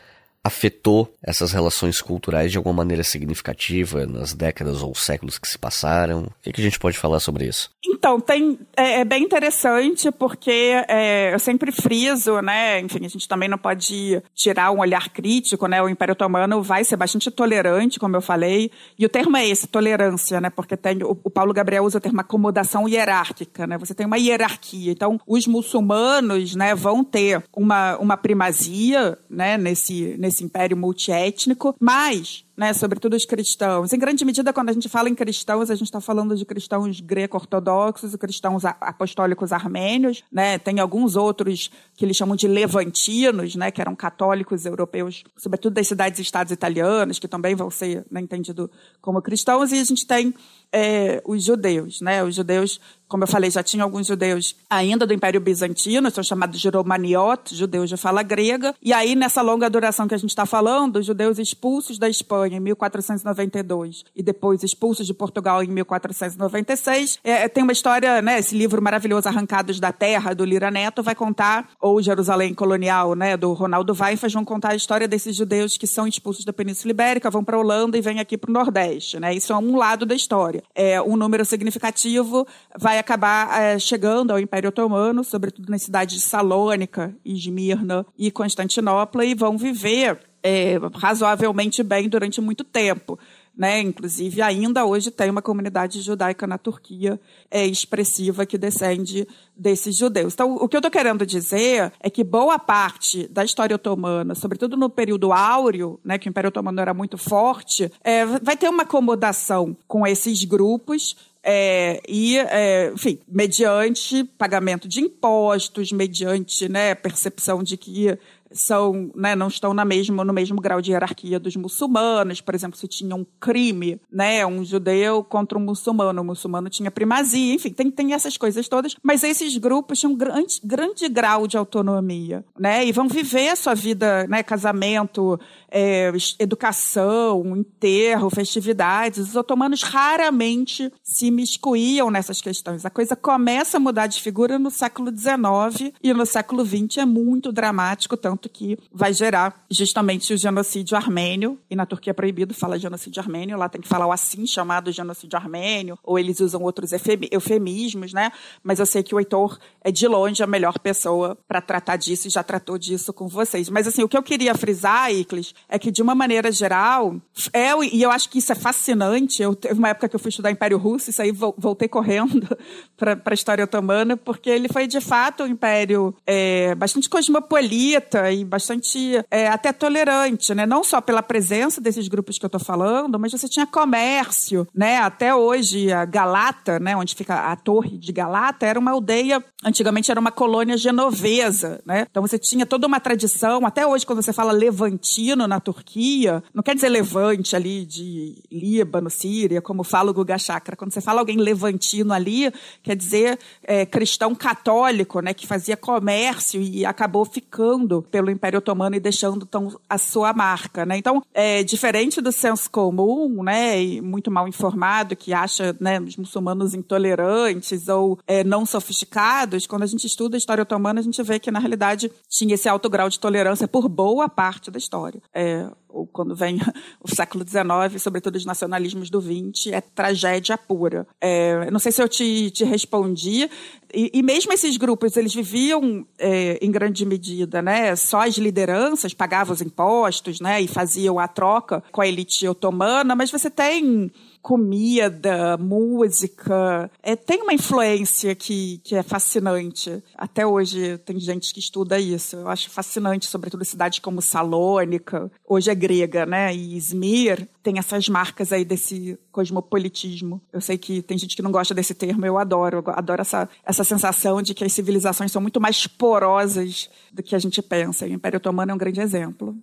S4: afetou essas relações culturais de alguma maneira significativa nas décadas ou séculos que se passaram? O que, que a gente pode falar sobre isso?
S2: Então, tem, é, é bem interessante porque é, eu sempre friso, né? Enfim, a gente também não pode tirar um olhar crítico, né? O Império Otomano vai ser bastante tolerante, como eu falei, e o termo é esse, tolerância, né? Porque tem, o, o Paulo Gabriel usa o termo acomodação hierárquica, né? Você tem uma hierarquia. Então, os muçulmanos, né, vão ter uma, uma primazia, né, nesse, nesse nesse império multiétnico, mas né, sobretudo os cristãos. Em grande medida, quando a gente fala em cristãos, a gente está falando de cristãos greco-ortodoxos cristãos apostólicos armênios, né? Tem alguns outros que eles chamam de levantinos, né, que eram católicos europeus, sobretudo das cidades e estados italianos, que também vão ser né, entendidos como cristãos, e a gente tem é, os judeus, né? Os judeus, como eu falei, já tinha alguns judeus ainda do Império Bizantino, são chamados de romaniotes, judeus de fala grega, e aí nessa longa duração que a gente está falando, os judeus expulsos da Espanha em 1492 e depois expulsos de Portugal em 1496. É, tem uma história, né, esse livro maravilhoso Arrancados da Terra do Lira Neto vai contar ou Jerusalém Colonial, né, do Ronaldo Weifers vão contar a história desses judeus que são expulsos da Península Ibérica, vão para a Holanda e vêm aqui para o Nordeste, né? Isso é um lado da história. É um número significativo vai acabar é, chegando ao Império Otomano, sobretudo nas cidades de Salônica, Esmirna e Constantinopla e vão viver é, razoavelmente bem durante muito tempo. Né? Inclusive, ainda hoje tem uma comunidade judaica na Turquia é, expressiva que descende desses judeus. Então, o que eu estou querendo dizer é que boa parte da história otomana, sobretudo no período áureo, né, que o Império Otomano era muito forte, é, vai ter uma acomodação com esses grupos é, e, é, enfim, mediante pagamento de impostos, mediante né, percepção de que são, né, não estão na mesma, no mesmo grau de hierarquia dos muçulmanos. Por exemplo, se tinha um crime, né, um judeu contra um muçulmano, o muçulmano tinha primazia, enfim, tem, tem essas coisas todas. Mas esses grupos tinham um grande, grande grau de autonomia, né, e vão viver a sua vida, né, casamento, é, educação, enterro, festividades. Os otomanos raramente se miscuíam nessas questões. A coisa começa a mudar de figura no século XIX e no século XX é muito dramático, tanto que vai gerar justamente o genocídio armênio. E na Turquia é proibido falar genocídio armênio, lá tem que falar o assim chamado genocídio armênio, ou eles usam outros eufemismos, né? Mas eu sei que o Heitor é de longe a melhor pessoa para tratar disso e já tratou disso com vocês. Mas assim, o que eu queria frisar, Iclis, é que, de uma maneira geral, é, e eu acho que isso é fascinante. Eu teve uma época que eu fui estudar Império Russo, isso aí voltei correndo para a história otomana, porque ele foi, de fato, um império é, bastante cosmopolita e bastante é, até tolerante, né? Não só pela presença desses grupos que eu estou falando, mas você tinha comércio, né? Até hoje, a Galata, né? Onde fica a torre de Galata, era uma aldeia, antigamente era uma colônia genovesa, né? Então você tinha toda uma tradição, até hoje, quando você fala levantino na Turquia, não quer dizer levante ali de Líbano, Síria, como fala o Guga Chakra. Quando você fala alguém levantino ali, quer dizer é, cristão católico, né, que fazia comércio e acabou ficando pelo Império Otomano e deixando tão a sua marca, né? Então, é diferente do senso comum, né, e muito mal informado que acha, né, os muçulmanos intolerantes ou é, não sofisticados. Quando a gente estuda a história otomana, a gente vê que na realidade tinha esse alto grau de tolerância por boa parte da história. É, ou quando vem o século XIX, sobretudo os nacionalismos do XX, é tragédia pura. É, não sei se eu te, te respondi. E, e mesmo esses grupos, eles viviam é, em grande medida, né? Só as lideranças pagavam os impostos, né? E faziam a troca com a elite otomana, mas você tem comida, música. É, tem uma influência que, que é fascinante. Até hoje tem gente que estuda isso. Eu acho fascinante, sobretudo cidades como Salônica, hoje é grega, né? E Izmir tem essas marcas aí desse cosmopolitismo. Eu sei que tem gente que não gosta desse termo, eu adoro. Eu adoro essa, essa sensação de que as civilizações são muito mais porosas do que a gente pensa. E o Império Otomano é um grande exemplo.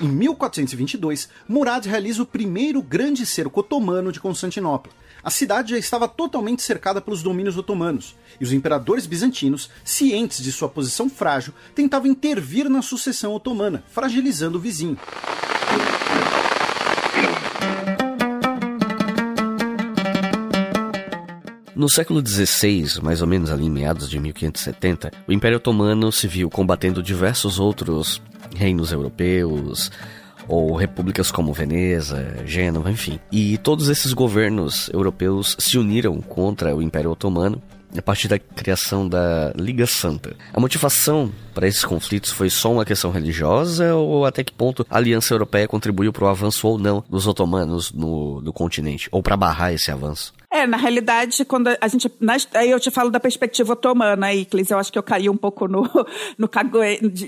S5: Em 1422, Murad realiza o primeiro grande cerco otomano de Constantinopla. A cidade já estava totalmente cercada pelos domínios otomanos, e os imperadores bizantinos, cientes de sua posição frágil, tentavam intervir na sucessão otomana, fragilizando o vizinho.
S4: No século XVI, mais ou menos ali em meados de 1570, o Império Otomano se viu combatendo diversos outros reinos europeus, ou repúblicas como Veneza, Gênova, enfim. E todos esses governos europeus se uniram contra o Império Otomano a partir da criação da Liga Santa. A motivação para esses conflitos foi só uma questão religiosa ou até que ponto a Aliança Europeia contribuiu para o avanço ou não dos otomanos no, no continente, ou para barrar esse avanço?
S2: É, na realidade, quando a gente. Aí eu te falo da perspectiva otomana, Iclis. Eu acho que eu caí um pouco no, no,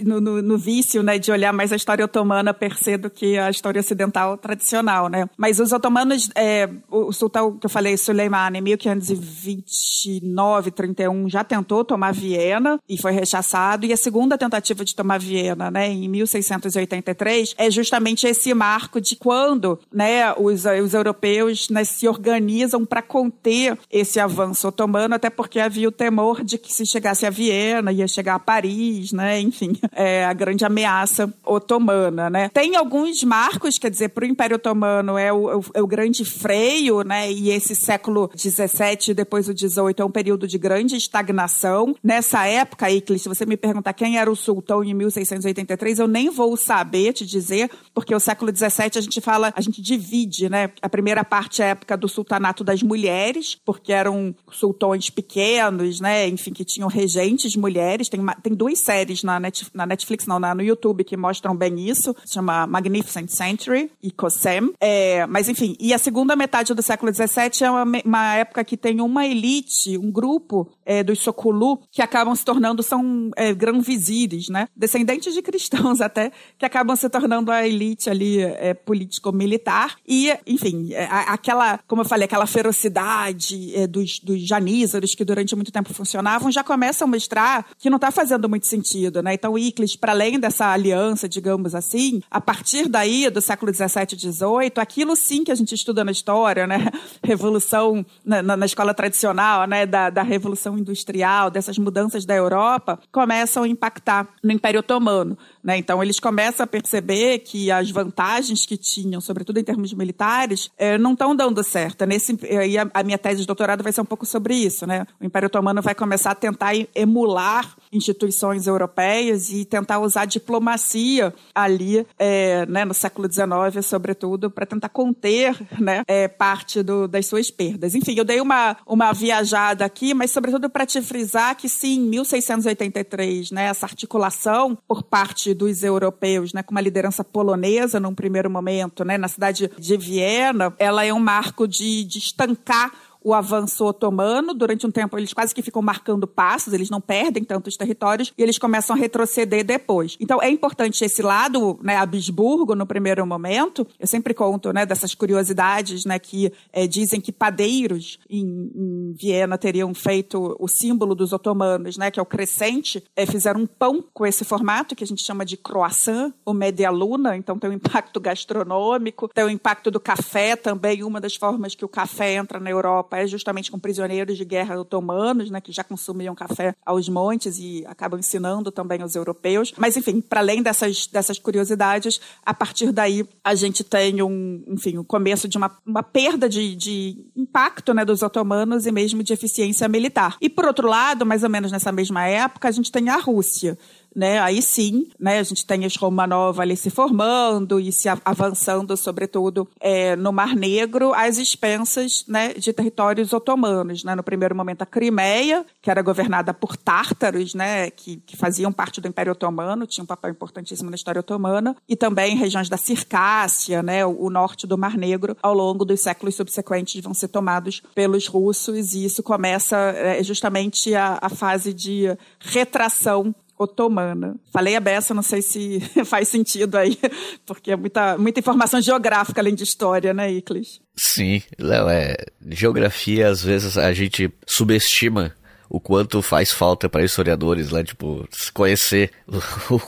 S2: no, no, no vício, né, de olhar mais a história otomana per se do que a história ocidental tradicional, né? Mas os otomanos, é, o sultão que eu falei, Suleiman, em 1529, 31, já tentou tomar Viena e foi rechaçado. E a segunda tentativa de tomar Viena, né, em 1683, é justamente esse marco de quando, né, os, os europeus né, se organizam para conter esse avanço otomano, até porque havia o temor de que se chegasse a Viena, ia chegar a Paris, né? Enfim, é a grande ameaça otomana, né? Tem alguns marcos, quer dizer, para o Império Otomano é o, é o, é o grande freio, né? E esse século XVII, depois o XVIII, é um período de grande estagnação. Nessa época, Iclis, se você me perguntar quem era o sultão em 1683, eu nem vou saber te dizer, porque o século XVII a gente fala, a gente divide, né? A primeira parte é a época do sultanato das mulheres, porque eram sultões pequenos, né? Enfim, que tinham regentes mulheres. Tem, tem duas séries na, Net, na Netflix, não, na, no YouTube, que mostram bem isso. Chama Magnificent Century e Kossem. É, mas, enfim, e a segunda metade do século XVII é uma, uma época que tem uma elite, um grupo é, dos Sokulu, que acabam se tornando, são é, grão-vizires, né? Descendentes de cristãos até, que acabam se tornando a elite ali é, político-militar. E, enfim, é, aquela, como eu falei, aquela ferocidade é, dos, dos janízaros que durante muito tempo funcionavam, já começam a mostrar que não está fazendo muito sentido, né? Então, Iclis, para além dessa aliança, digamos assim, a partir daí, do século XVII e XVIII, aquilo sim que a gente estuda na história, né? Revolução, na, na, escola tradicional, né? Da, da Revolução Industrial, dessas mudanças da Europa, começam a impactar no Império Otomano. Né? Então, eles começam a perceber que as vantagens que tinham, sobretudo em termos militares, é, não estão dando certo. Nesse, e a, minha tese de doutorado vai ser um pouco sobre isso. Né? O Império Otomano vai começar a tentar emular instituições europeias e tentar usar diplomacia ali é, né, no século XIX, sobretudo, para tentar conter né, é, parte do, das suas perdas. Enfim, eu dei uma, uma viajada aqui, mas sobretudo para te frisar que sim, 1683, né, essa articulação por parte dos europeus, né, com uma liderança polonesa num primeiro momento, né, na cidade de Viena, ela é um marco de, de estancar o avanço otomano. Durante um tempo, eles quase que ficam marcando passos, eles não perdem tantos territórios e eles começam a retroceder depois. Então, é importante esse lado, né, Habsburgo, no primeiro momento. Eu sempre conto, né, dessas curiosidades, né, que é, dizem que padeiros em, em, Viena teriam feito o símbolo dos otomanos, né, que é o crescente, é, fizeram um pão com esse formato que a gente chama de croissant ou media luna, então tem um impacto gastronômico, tem o impacto do café também, uma das formas que o café entra na Europa Justamente com prisioneiros de guerra otomanos, né, que já consumiam café aos montes e acabam ensinando também aos europeus. Mas, enfim, para além dessas, dessas curiosidades, a partir daí a gente tem um, enfim, o começo de uma, uma perda de, de impacto né, dos otomanos e mesmo de eficiência militar. E, por outro lado, mais ou menos nessa mesma época, a gente tem a Rússia né? Aí sim, né? A gente tem as Romanov ali se formando e se avançando, sobretudo, é, no Mar Negro, às expensas, né, de territórios otomanos, né? No primeiro momento a Crimeia, que era governada por tártaros, né, que, que faziam parte do Império Otomano, tinha um papel importantíssimo na história otomana, e também regiões da Circácia, né, o, o norte do Mar Negro, ao longo dos séculos subsequentes vão ser tomados pelos russos e isso começa é, justamente a, a fase de retração otomana. Falei a beça, não sei se faz sentido aí, porque é muita, muita informação geográfica além de história, né, Iclis?
S4: Sim, Léo, é. Geografia, às vezes, a gente subestima o quanto faz falta para historiadores, né? Tipo, conhecer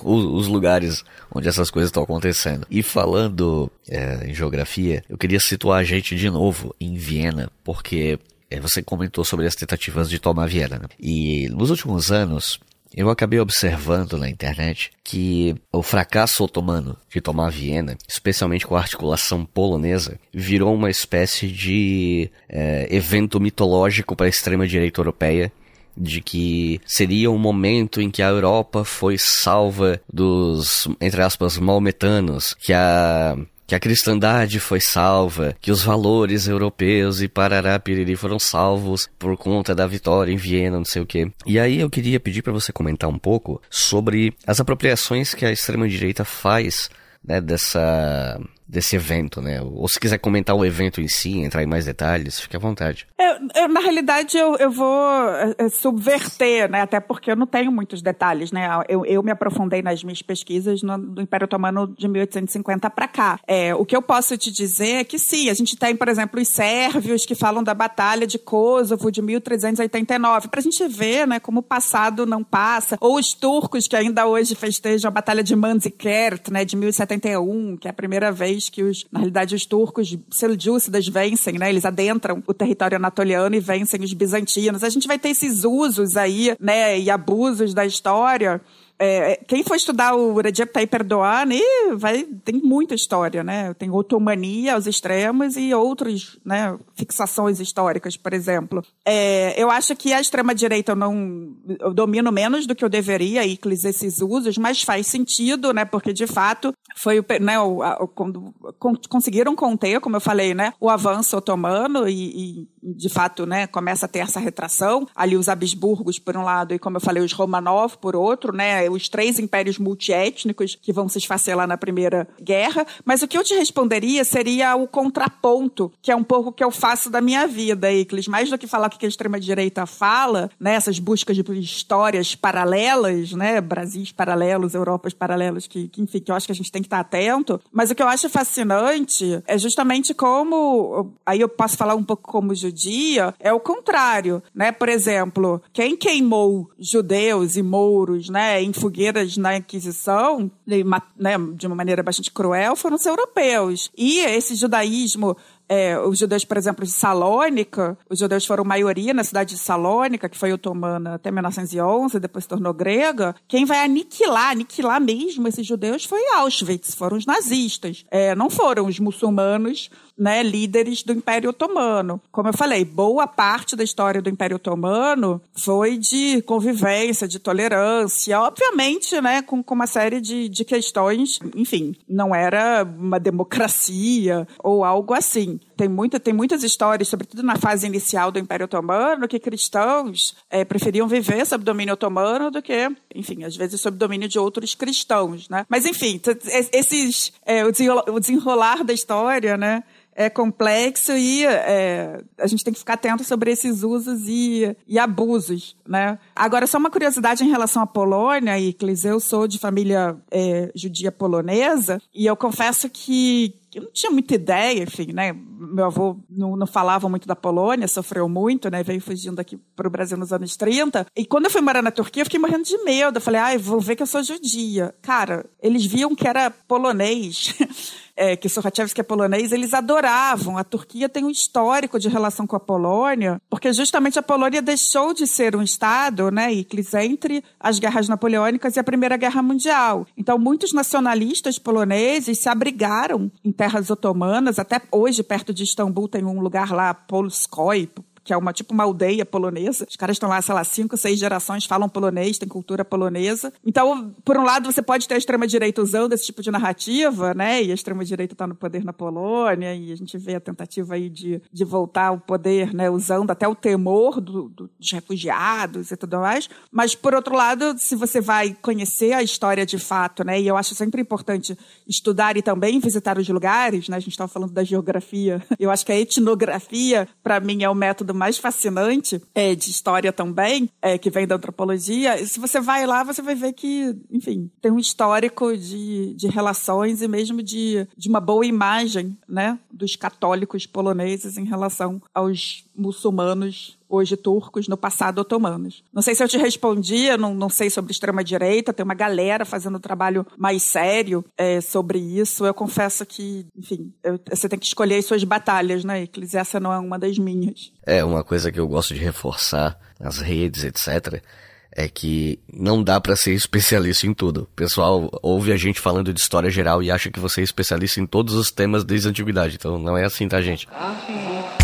S4: os lugares onde essas coisas estão acontecendo. E falando é, em geografia, eu queria situar a gente de novo em Viena, porque é, você comentou sobre as tentativas de tomar Viena. Né? E nos últimos anos, eu acabei observando na internet que o fracasso otomano de tomar Viena, especialmente com a articulação polonesa, virou uma espécie de é, evento mitológico para a extrema-direita europeia de que seria um momento em que a Europa foi salva dos, entre aspas, maometanos, que a que a cristandade foi salva, que os valores europeus e parará piriri foram salvos por conta da vitória em Viena, não sei o que. E aí eu queria pedir para você comentar um pouco sobre as apropriações que a extrema direita faz né, dessa desse evento, né? Ou se quiser comentar o evento em si, entrar em mais detalhes, fique à vontade.
S2: Eu, eu, na realidade, eu, eu vou é, subverter, né? Até porque eu não tenho muitos detalhes, né? Eu, eu me aprofundei nas minhas pesquisas no, do Império Otomano de 1850 para cá. É, o que eu posso te dizer é que sim, a gente tem, por exemplo, os sérvios que falam da Batalha de Kosovo de 1389, para a gente ver, né, como o passado não passa, ou os turcos que ainda hoje festejam a Batalha de Manzikert, né, de 1071, que é a primeira vez vez que os, na realidade, os turcos seljúcidas vencem, né? Eles adentram o território anatoliano e vencem os bizantinos. A gente vai ter esses usos aí, né, e abusos da história é, quem for estudar o Recep Tayyip Erdogan, vai, tem muita história, né? Tem otomania aos extremos e outras né, fixações históricas, por exemplo. É, eu acho que a extrema-direita eu não eu domino menos do que eu deveria, Iclis, esses usos, mas faz sentido, né? Porque, de fato, foi o, né, o, a, quando conseguiram conter, como eu falei, né, o avanço otomano e, e, de fato, né, começa a ter essa retração. Ali os Habsburgos, por um lado, e como eu falei, os Romanov, por outro, né? Os três impérios multiétnicos que vão se esfacelar na Primeira Guerra. Mas o que eu te responderia seria o contraponto, que é um pouco o que eu faço da minha vida, Iclis. Mais do que falar o que a extrema-direita fala, né, essas buscas de histórias paralelas, né, Brasis paralelos, Europas paralelos, que, que, enfim, que eu acho que a gente tem que estar atento. Mas o que eu acho fascinante é justamente como, aí eu posso falar um pouco como judia, é o contrário, né? Por exemplo, quem queimou judeus e mouros, né, fogueiras na Inquisição, né, de uma maneira bastante cruel, foram os europeus. E esse judaísmo é, os judeus, por exemplo, de Salônica, os judeus foram maioria na cidade de Salônica, que foi otomana até 1911, depois se tornou grega. Quem vai aniquilar, aniquilar mesmo esses judeus foi Auschwitz, foram os nazistas. É, não foram os muçulmanos né, líderes do Império Otomano. Como eu falei, boa parte da história do Império Otomano foi de convivência, de tolerância, obviamente, né, com, com uma série de, de questões, enfim, não era uma democracia ou algo assim. Tem, muita, tem muitas histórias, sobretudo na fase inicial do Império Otomano, que cristãos é, preferiam viver sob domínio otomano do que, enfim, às vezes sob domínio de outros cristãos, né? Mas, enfim, esses, é, o desenrolar da história, né? é complexo e é, a gente tem que ficar atento sobre esses usos e, e, abusos, né? Agora, só uma curiosidade em relação à Polônia, Iclis, eu sou de família é, judia polonesa e eu confesso que eu não tinha muita ideia, enfim, né? Meu avô não, não, falava muito da Polônia, sofreu muito, né? Veio fugindo aqui para o Brasil nos anos 30. E quando eu fui morar na Turquia, eu fiquei morrendo de medo. Eu falei, ai, vou ver que eu sou judia. Cara, eles viam que era polonês. é, que Sorachevski é polonês, eles adoravam. A Turquia tem um histórico de relação com a Polônia, porque justamente a Polônia deixou de ser um Estado, né, Iclis, entre as guerras napoleônicas e a Primeira Guerra Mundial. Então, muitos nacionalistas poloneses se abrigaram em terras otomanas, até hoje, perto de Istambul, tem um lugar lá, Polskoy, que é uma tipo uma aldeia polonesa. Os caras estão lá, sei lá, cinco, seis gerações, falam polonês, tem cultura polonesa. Então, por um lado, você pode ter a extrema-direita usando esse tipo de narrativa, né? E a extrema-direita está no poder na Polônia, e a gente vê a tentativa aí de, de voltar ao poder, né? Usando até o temor do, do, dos refugiados e tudo mais. Mas, por outro lado, se você vai conhecer a história de fato, né? E eu acho sempre importante estudar e também visitar os lugares, né? A gente estava falando da geografia. Eu acho que a etnografia, para mim, é o método mais fascinante é, de história também, é, que vem da antropologia, se você vai lá, você vai ver que, enfim, tem um histórico de, de relações e mesmo de, de uma boa imagem, né, dos católicos poloneses em relação aos muçulmanos hoje turcos, no passado otomanos. Não sei se eu te respondi, eu não, não sei sobre extrema-direita, tem uma galera fazendo um trabalho mais sério é, sobre isso. Eu confesso que, enfim, eu, você tem que escolher as suas batalhas, né, Iclis? Essa não é uma das minhas.
S4: É, uma coisa que eu gosto de reforçar nas redes, etc., é que não dá para ser especialista em tudo. O pessoal ouve a gente falando de história geral e acha que você é especialista em todos os temas desde a antiguidade. Então não é assim, tá, gente? Ah, sim.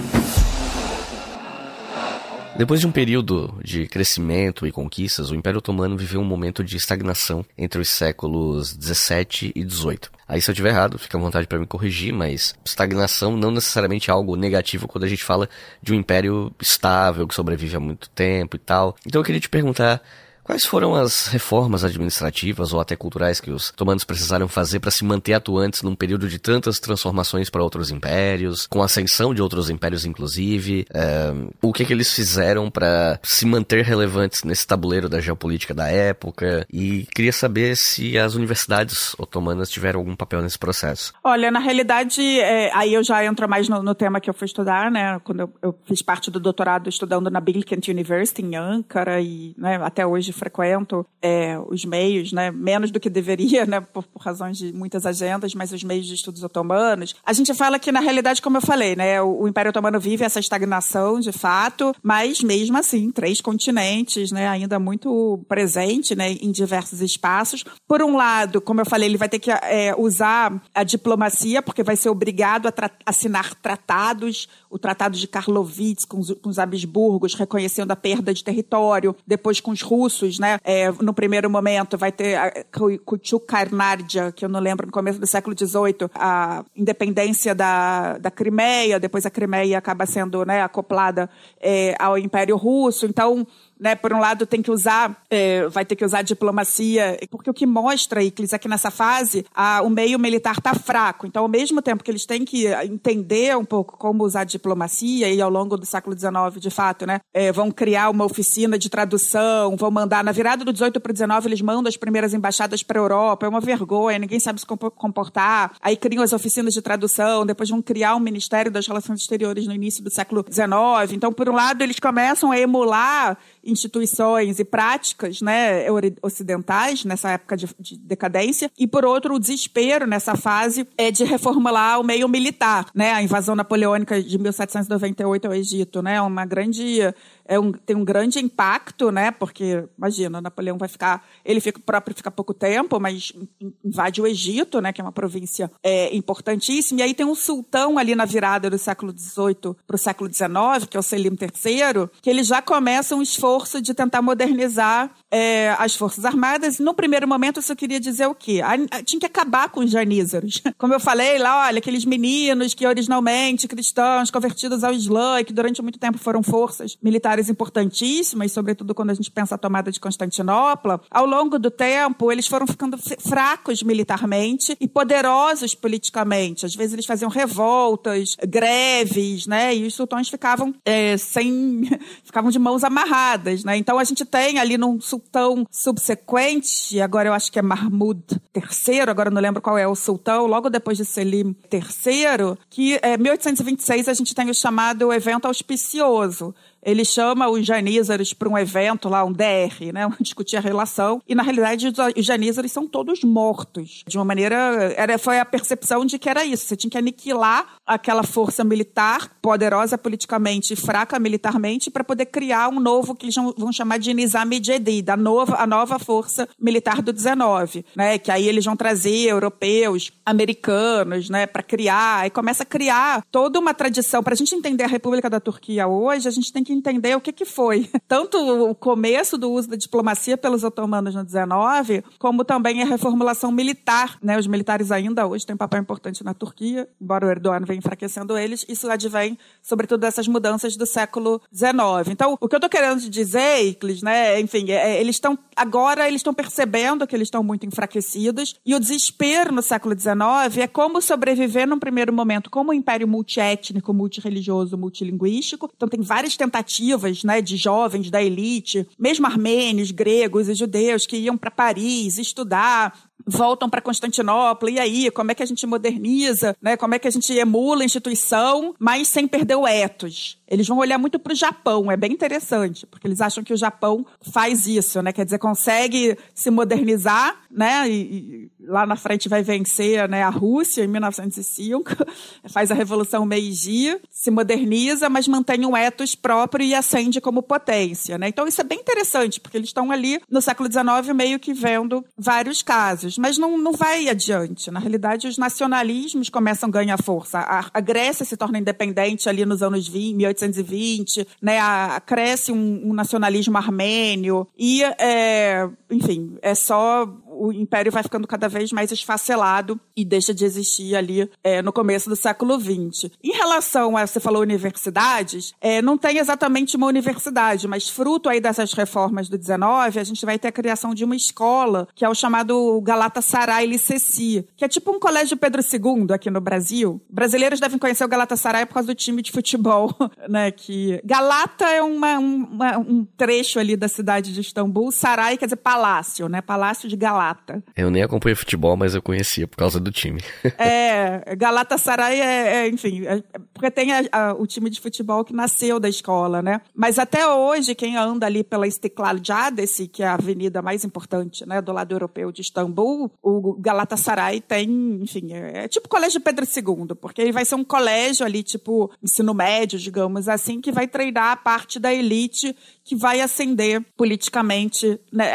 S4: Depois de um período de crescimento e conquistas, o Império Otomano viveu um momento de estagnação entre os séculos 17 e 18. Aí se eu estiver errado, fica à vontade para me corrigir, mas estagnação não necessariamente é algo negativo quando a gente fala de um império estável, que sobrevive há muito tempo e tal. Então eu queria te perguntar, Quais foram as reformas administrativas ou até culturais que os otomanos precisaram fazer para se manter atuantes num período de tantas transformações para outros impérios, com ascensão de outros impérios inclusive? É, o que, que eles fizeram para se manter relevantes nesse tabuleiro da geopolítica da época? E queria saber se as universidades otomanas tiveram algum papel nesse processo.
S2: Olha, na realidade, é, aí eu já entro mais no, no, tema que eu fui estudar, né? Quando eu, eu, fiz parte do doutorado estudando na Bilkent University em Ankara e né, até hoje frequento é, os meios, né? Menos do que deveria, né? Por, por, razões de muitas agendas, mas os meios de estudos otomanos. A gente fala que, na realidade, como eu falei, né? O, o Império Otomano vive essa estagnação, de fato, mas mesmo assim, três continentes, né? Ainda muito presente, né? Em diversos espaços. Por um lado, como eu falei, ele vai ter que é, usar a diplomacia, porque vai ser obrigado a tra assinar tratados, o Tratado de Karlovitz com os, com os Habsburgos, reconhecendo a perda de território, depois com os russos, né? É, no primeiro momento vai ter Kuchuk-Karnardia, que eu não lembro, no começo do século XVIII, a independência da, da Crimeia, depois a Crimeia acaba sendo né, acoplada é, ao Império Russo. Então, né, por um lado tem que usar, é, vai ter que usar diplomacia, porque o que mostra, Iclis, aqui nessa fase, a, o meio militar está fraco. Então, ao mesmo tempo que eles têm que entender um pouco como usar diplomacia, e ao longo do século XIX, de fato, né, é, vão criar uma oficina de tradução, vão mandar, na virada do 18 para o 19, eles mandam as primeiras embaixadas para a Europa, é uma vergonha, ninguém sabe se comportar. Aí criam as oficinas de tradução, depois vão criar um Ministério das Relações Exteriores no início do século XIX. Então, por um lado, eles começam a emular instituições e práticas né, ocidentais nessa época de, de, decadência, e por outro, o desespero nessa fase é de reformular o meio militar, né, a invasão napoleônica de 1798 ao Egito, né, uma grande é um, tem um grande impacto, né? Porque, imagina, Napoleão vai ficar. Ele fica, próprio fica pouco tempo, mas invade o Egito, né? Que é uma província é, importantíssima. E aí tem um sultão ali na virada do século XVIII para o século XIX, que é o Selim III, que ele já começa um esforço de tentar modernizar é, as Forças Armadas. No primeiro momento, eu só queria dizer o quê? A, tinha que acabar com os janízaros. Como eu falei lá, olha, aqueles meninos que originalmente cristãos, convertidos ao Islã, e que durante muito tempo foram forças militares áreas importantíssimas, sobretudo quando a gente pensa a tomada de Constantinopla, ao longo do tempo eles foram ficando fracos militarmente e poderosos politicamente. Às vezes eles faziam revoltas, greves, né? E os sultões ficavam é, sem, ficavam de mãos amarradas, né? Então a gente tem ali num sultão subsequente, agora eu acho que é Mahmud III, agora não lembro qual é o sultão, logo depois de Selim III, que é 1826 a gente tem o chamado evento auspicioso, ele chama os janízaros para um evento lá, um DR, né, discutir a relação, e na realidade os janízaros são todos mortos. De uma maneira, era, foi a percepção de que era isso, você tinha que aniquilar aquela força militar, poderosa politicamente e fraca militarmente, para poder criar um novo, que eles vão chamar de Nizam Jadid, a nova, a nova força militar do 19, né, que aí eles vão trazer europeus, americanos, né, para criar, e começa a criar toda uma tradição. Para a gente entender a República da Turquia hoje, a gente tem que que entender o que, que foi. Tanto o começo do uso da diplomacia pelos otomanos no 19, como também a reformulação militar. Né? Os militares ainda hoje têm um papel importante na Turquia, embora o Erdogan venha enfraquecendo eles. Isso advém, sobretudo, dessas mudanças do século XIX. Então, o que eu estou querendo dizer, Iclis, né? enfim, é, é eles estão agora eles estão percebendo que eles estão muito enfraquecidos e o desespero no século XIX é como sobreviver num primeiro momento como um império multiétnico, multireligioso, multilinguístico. Então tem várias tentativas né, de jovens da elite, mesmo armênios, gregos e judeus, que iam para Paris estudar, voltam para Constantinopla, e aí, como é que a gente moderniza, né? Como é que a gente emula a instituição, mas sem perder o ethos? Eles vão olhar muito para o Japão, é bem interessante, porque eles acham que o Japão faz isso, né? Quer dizer, consegue se modernizar, né? E, e lá na frente vai vencer né, a Rússia em 1905, faz a Revolução Meiji, se moderniza, mas mantém um ethos próprio e ascende como potência, né? Então isso é bem interessante, porque eles estão ali no século XIX meio que vendo vários casos, mas não, não vai adiante. Na realidade, os nacionalismos começam a ganhar força. A, a Grécia se torna independente ali nos anos 20, 1800 1820, né, a cresce um, um, nacionalismo armênio e, é, enfim, é só o, império vai ficando cada vez mais esfacelado e deixa de existir ali é, no começo do século XX. Em relação a, você falou universidades, é, não tem exatamente uma universidade, mas fruto aí dessas reformas do 19, a gente vai ter a criação de uma escola, que é o chamado Galatasaray Liceci, que é tipo um colégio Pedro II aqui no Brasil. Brasileiros devem conhecer o Galatasaray por causa do time de futebol, né? Que Galata é uma, uma, um trecho ali da cidade de Istambul, Sarai quer dizer palácio, né? Palácio de Galata.
S4: Eu nem acompanho futebol, mas eu conhecia por causa do time.
S2: é, Galatasaray é, é enfim, é, porque tem a, a, o time de futebol que nasceu da escola, né? Mas até hoje, quem anda ali pela Istiklal Caddesi, que é a avenida mais importante, né, do lado europeu de Istambul, o Galatasaray tem, enfim, é, é tipo o Colégio Pedro II, porque ele vai ser um colégio ali, tipo ensino médio, digamos assim, que vai treinar a parte da elite que vai ascender politicamente. Né?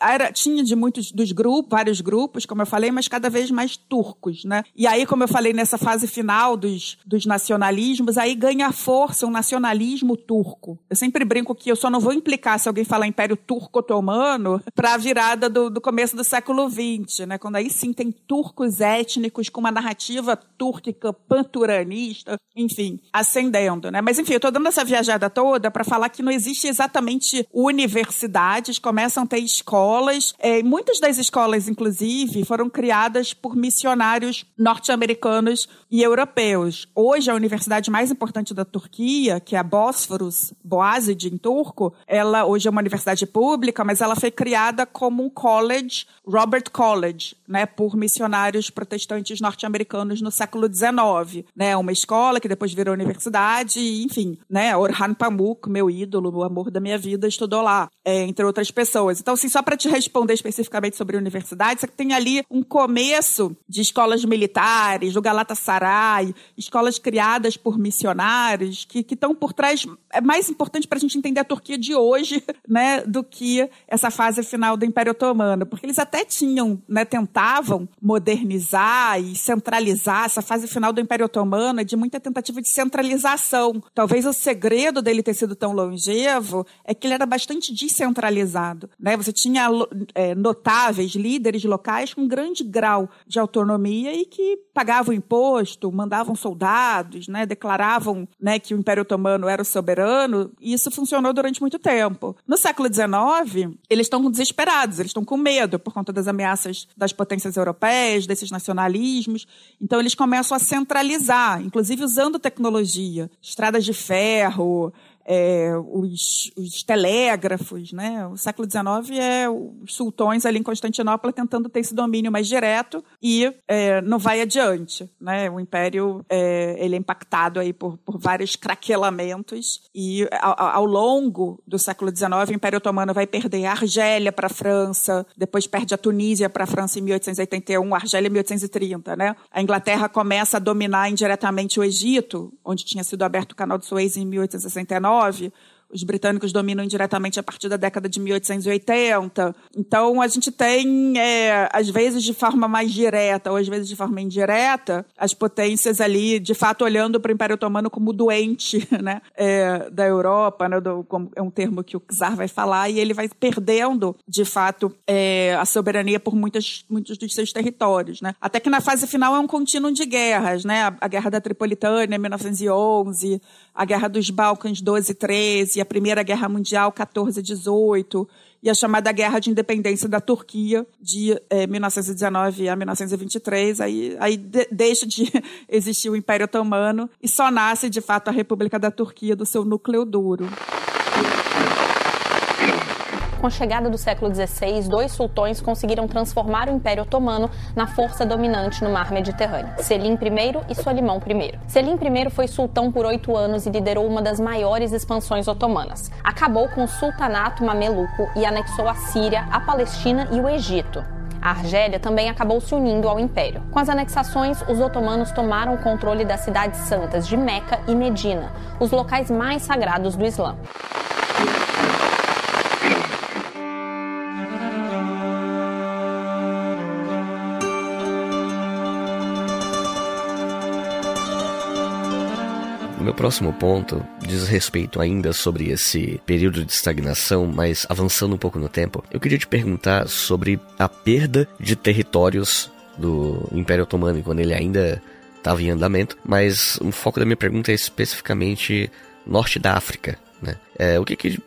S2: Era, tinha de muitos dos grupos, vários grupos, como eu falei, mas cada vez mais turcos, né? E aí, como eu falei, nessa fase final dos, dos nacionalismos, aí ganha força um nacionalismo turco. Eu sempre brinco que eu só não vou implicar se alguém falar Império Turco-Otomano para a virada do, do começo do século XX, né? Quando aí sim tem turcos étnicos com uma narrativa túrquica panturanista, enfim, ascendendo, né? Mas enfim, eu tô dando essa viajada toda para falar que não existe exatamente exatamente universidades, começam a ter escolas. É, muitas das escolas, inclusive, foram criadas por missionários norte-americanos e europeus. Hoje, a universidade mais importante da Turquia, que é a Bósforos Boazid, em turco, ela hoje é uma universidade pública, mas ela foi criada como um college, Robert College, né, por missionários protestantes norte-americanos no século XIX. Né, uma escola que depois virou universidade, enfim, né, Orhan Pamuk, meu ídolo, o amor da minha vida estudou lá, é, entre outras pessoas. Então, assim, só para te responder especificamente sobre universidade, você tem ali um começo de escolas militares, do Galatasaray, escolas criadas por missionários, que estão por trás. É mais importante para a gente entender a Turquia de hoje, né, do que essa fase final do Império Otomano, porque eles até tinham, né, tentavam modernizar e centralizar essa fase final do Império Otomano é de muita tentativa de centralização. Talvez o segredo dele ter sido tão longevo é que ele era bastante descentralizado. Né? Você tinha é, notáveis líderes locais com grande grau de autonomia e que pagavam imposto, mandavam soldados, né? declaravam né, que o Império Otomano era o soberano, e isso funcionou durante muito tempo. No século XIX, eles estão desesperados, eles estão com medo por conta das ameaças das potências europeias, desses nacionalismos. Então, eles começam a centralizar, inclusive usando tecnologia, estradas de ferro, é, os, os, telégrafos, né? O século XIX é os sultões ali em Constantinopla tentando ter esse domínio mais direto e é, não vai adiante, né? O império é, ele é impactado aí por, por vários craquelamentos e ao, ao, longo do século XIX o Império Otomano vai perder a Argélia para a França, depois perde a Tunísia para a França em 1881, a Argélia em 1830, né? A Inglaterra começa a dominar indiretamente o Egito, onde tinha sido aberto o Canal de Suez em 1869 os britânicos dominam indiretamente a partir da década de 1880. Então, a gente tem, é, às vezes de forma mais direta, ou às vezes de forma indireta, as potências ali, de fato, olhando para o Império Otomano como doente né, é, da Europa, né, do, é um termo que o Czar vai falar, e ele vai perdendo, de fato, é, a soberania por muitas, muitos dos seus territórios. Né? Até que na fase final é um contínuo de guerras, né? a, a Guerra da Tripolitânia, 1911, a Guerra dos Balcãs 12 e 13, a Primeira Guerra Mundial 14 e 18, a chamada Guerra de Independência da Turquia de é, 1919 a 1923. Aí, aí de, deixa de existir o Império Otomano e só nasce, de fato, a República da Turquia do seu núcleo duro.
S3: Com a chegada do século XVI, dois sultões conseguiram transformar o Império Otomano na força dominante no mar Mediterrâneo: Selim I e Solimão I. Selim I foi sultão por oito anos e liderou uma das maiores expansões otomanas. Acabou com o sultanato mameluco e anexou a Síria, a Palestina e o Egito. A Argélia também acabou se unindo ao império. Com as anexações, os otomanos tomaram o controle das cidades santas de Meca e Medina, os locais mais sagrados do Islã.
S4: Meu próximo ponto diz respeito ainda sobre esse período de estagnação, mas avançando um pouco no tempo. Eu queria te perguntar sobre a perda de territórios do Império Otomano quando ele ainda estava em andamento, mas o foco da minha pergunta é especificamente norte da África. Né? É, o que, que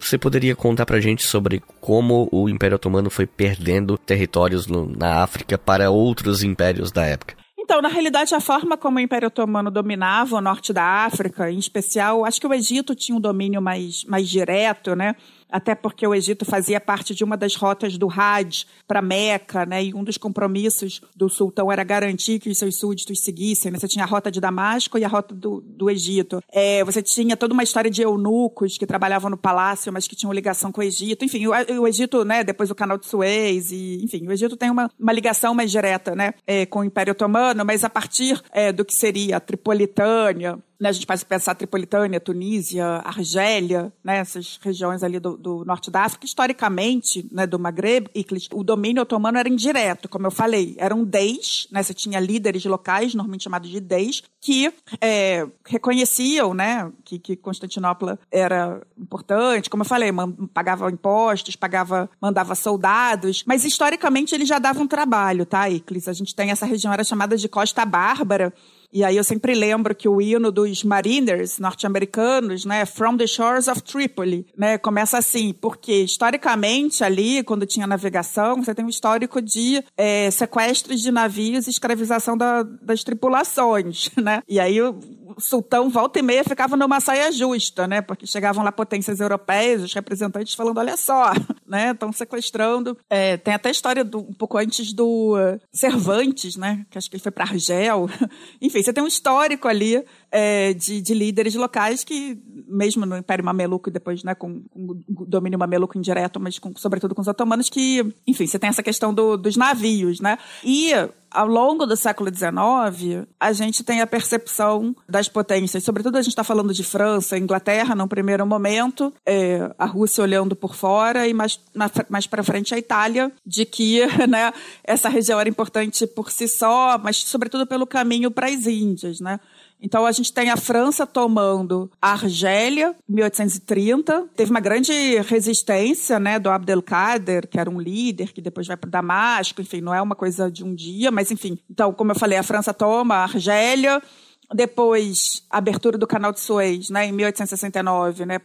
S4: você poderia contar pra gente sobre como o Império Otomano foi perdendo territórios no, na África para outros impérios da época?
S2: Então, na realidade, a forma como o Império Otomano dominava o norte da África, em especial, acho que o Egito tinha um domínio mais, mais direto, né? Até porque o Egito fazia parte de uma das rotas do Hajj para Meca, né? E um dos compromissos do sultão era garantir que os seus súditos seguissem. Né? Você tinha a rota de Damasco e a rota do, do Egito. É, você tinha toda uma história de eunucos que trabalhavam no palácio, mas que tinham ligação com o Egito. Enfim, o, o Egito, né? Depois o Canal de Suez e, enfim, o Egito tem uma, uma ligação mais direta, né? É, com o Império Otomano, mas a partir é, do que seria a Tripolitânia, né, a gente pode pensar Tripolitânia, Tunísia, Argélia, né, essas regiões ali do, do norte da África, historicamente, né, do Maghreb, o domínio otomano era indireto, como eu falei, eram deis, né, você tinha líderes locais, normalmente chamados de deis, que é, reconheciam, né, que, que Constantinopla era importante, como eu falei, pagava impostos, pagava, mandava soldados, mas historicamente eles já davam trabalho, tá, Iclis? A gente tem essa região era chamada de Costa Bárbara, e aí eu sempre lembro que o hino dos Mariners norte-americanos, né, From the Shores of Tripoli, né, começa assim, porque historicamente ali, quando tinha navegação, você tem um histórico de é, sequestros de navios e escravização da, das tripulações, né? E aí o, sultão volta e meia ficava numa saia justa, né? Porque chegavam lá potências europeias, os representantes falando, olha só, né? Estão sequestrando. É, tem até a história do, um pouco antes do uh, Cervantes, né? Que acho que ele foi para Argel. Enfim, você tem um histórico ali é, de, de, líderes locais que, mesmo no Império Mameluco e depois, né, com, com domínio mameluco indireto, mas com, sobretudo com os otomanos, que, enfim, você tem essa questão do, dos navios, né? E ao longo do século XIX, a gente tem a percepção das potências, sobretudo a gente está falando de França, Inglaterra, num primeiro momento, é, a Rússia olhando por fora e mais, mais para frente a Itália, de que né, essa região era importante por si só, mas sobretudo pelo caminho para as Índias, né? Então a gente tem a França tomando a Argélia, 1830. Teve uma grande resistência, né, do Abdelkader, que era um líder que depois vai para Damasco. Enfim, não é uma coisa de um dia, mas enfim. Então, como eu falei, a França toma a Argélia. Depois, a abertura do canal de Suez, né, em 1869, né,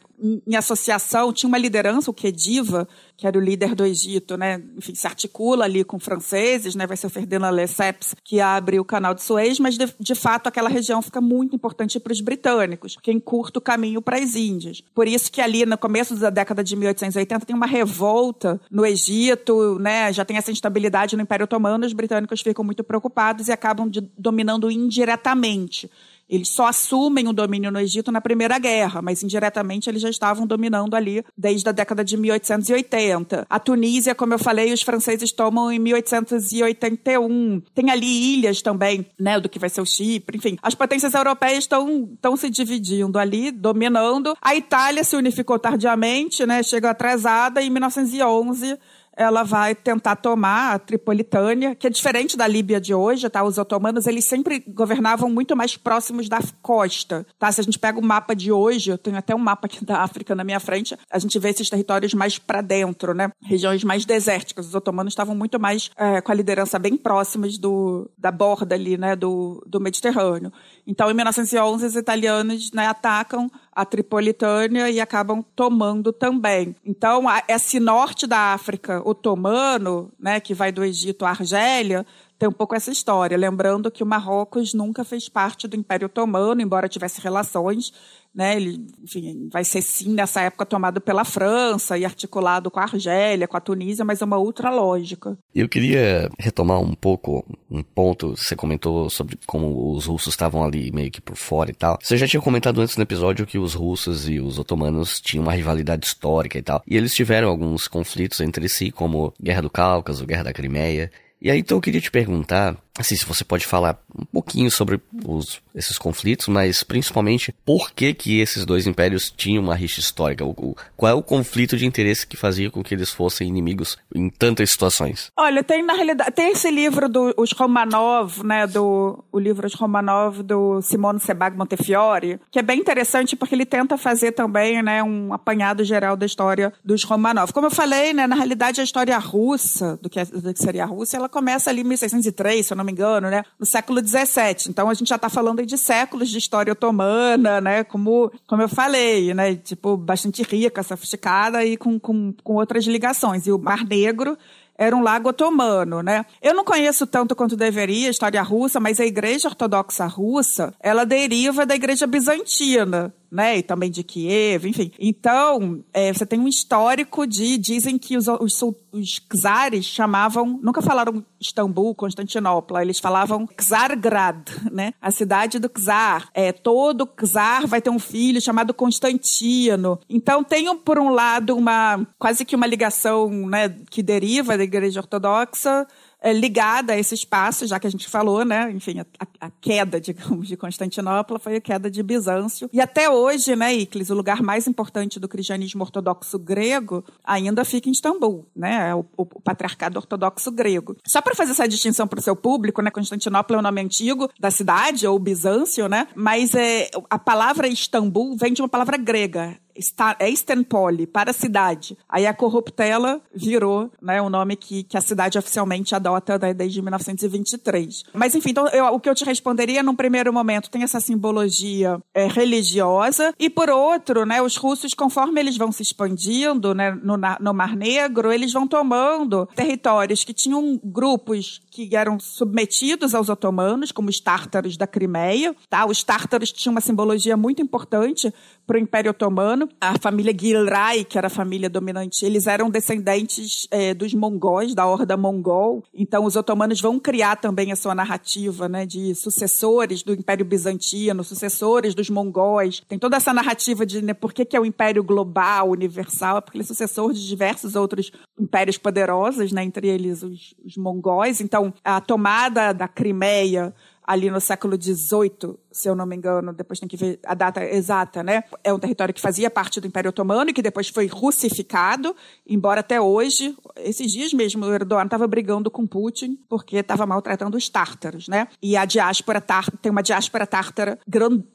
S2: em, associação, tinha uma liderança, o Khediva, que era o líder do Egito, né, enfim, se articula ali com franceses, né, vai ser o Ferdinand Lesseps que abre o canal de Suez, mas de, de fato aquela região fica muito importante para os britânicos, porque encurta o caminho para as Índias. Por isso que ali no começo da década de 1880 tem uma revolta no Egito, né, já tem essa instabilidade no Império Otomano, os britânicos ficam muito preocupados e acabam de, dominando indiretamente. Eles só assumem o domínio no Egito na Primeira Guerra, mas indiretamente eles já estavam dominando ali desde a década de 1880. A Tunísia, como eu falei, os franceses tomam em 1881. Tem ali ilhas também, né, do que vai ser o Chipre, enfim. As potências europeias estão se dividindo ali, dominando. A Itália se unificou tardiamente, né, chegou atrasada em 1911 ela vai tentar tomar a Tripolitânia, que é diferente da Líbia de hoje, tá? Os otomanos, eles sempre governavam muito mais próximos da costa, tá? Se a gente pega o mapa de hoje, eu tenho até um mapa aqui da África na minha frente, a gente vê esses territórios mais para dentro, né? Regiões mais desérticas. Os otomanos estavam muito mais é, com a liderança bem próximos do, da borda ali, né? Do, do Mediterrâneo. Então, em 1911, os italianos né, atacam a Tripolitânia e acabam tomando também. Então, esse norte da África otomano, né, que vai do Egito à Argélia, tem um pouco essa história. Lembrando que o Marrocos nunca fez parte do Império Otomano, embora tivesse relações né? Ele, enfim, vai ser sim nessa época tomado pela França e articulado com a Argélia, com a Tunísia, mas é uma outra lógica.
S4: Eu queria retomar um pouco um ponto, você comentou sobre como os russos estavam ali meio que por fora e tal. Você já tinha comentado antes no episódio que os russos e os otomanos tinham uma rivalidade histórica e tal. E eles tiveram alguns conflitos entre si, como Guerra do Cáucaso, Guerra da Crimeia. E aí então eu queria te perguntar assim, se você pode falar um pouquinho sobre os, esses conflitos, mas principalmente por que que esses dois impérios tinham uma rixa histórica? O, o, qual é o conflito de interesse que fazia com que eles fossem inimigos em tantas situações?
S2: Olha, tem na realidade, tem esse livro dos Romanov, né, do o livro dos Romanov do Simone Sebag Montefiore, que é bem interessante porque ele tenta fazer também, né, um apanhado geral da história dos Romanov. Como eu falei, né, na realidade a história russa, do que, é, do que seria a Rússia, ela começa ali em 1603, se eu não me engano, né, no século 17. Então a gente já está falando de séculos de história otomana, né, como, como eu falei, né, tipo, bastante rica, sofisticada e com, com, com outras ligações. E o Mar Negro era um lago otomano, né? Eu não conheço tanto quanto deveria a história russa, mas a Igreja Ortodoxa Russa, ela deriva da Igreja Bizantina, né? E também de Kiev, enfim. Então, é, você tem um histórico de. Dizem que os, os, os czares chamavam. Nunca falaram Istambul, Constantinopla, eles falavam Czargrad, né? A cidade do czar. É, todo czar vai ter um filho chamado Constantino. Então, tem, por um lado, uma quase que uma ligação né, que deriva da Igreja Ortodoxa ligada a esse espaço, já que a gente falou, né? Enfim, a, a, queda, digamos, de Constantinopla foi a queda de Bizâncio. E até hoje, né, Iclis, o lugar mais importante do cristianismo ortodoxo grego ainda fica em Istambul, né? É o, o, patriarcado ortodoxo grego. Só para fazer essa distinção para o seu público, né? Constantinopla é o nome antigo da cidade, ou Bizâncio, né? Mas é, a palavra Istambul vem de uma palavra grega, é Istanbul, para a cidade. Aí a corruptela virou né, o nome que, que a cidade oficialmente adota né, desde 1923. Mas enfim, então, eu, o que eu te responderia num primeiro momento tem essa simbologia é, religiosa e por outro, né, os russos, conforme eles vão se expandindo né, no, no Mar Negro, eles vão tomando territórios que tinham grupos que eram submetidos aos otomanos, como os tártaros da Crimeia. Tá? Os tártaros tinham uma simbologia muito importante para o Império Otomano. A família Gilray, que era a família dominante, eles eram descendentes é, dos mongóis, da horda mongol. Então, os otomanos vão criar também a sua narrativa né, de sucessores do Império Bizantino, sucessores dos mongóis. Tem toda essa narrativa de né, por que, que é o Império global, universal, é porque ele é sucessor de diversos outros impérios poderosos, né, entre eles os, os mongóis. Então, a tomada da Crimeia ali no século XVIII se eu não me engano, depois tem que ver a data exata, né? É um território que fazia parte do Império Otomano e que depois foi russificado, embora até hoje, esses dias mesmo, o Erdogan estava brigando com Putin porque estava maltratando os tártaros, né? E a diáspora tártara, tem uma diáspora tártara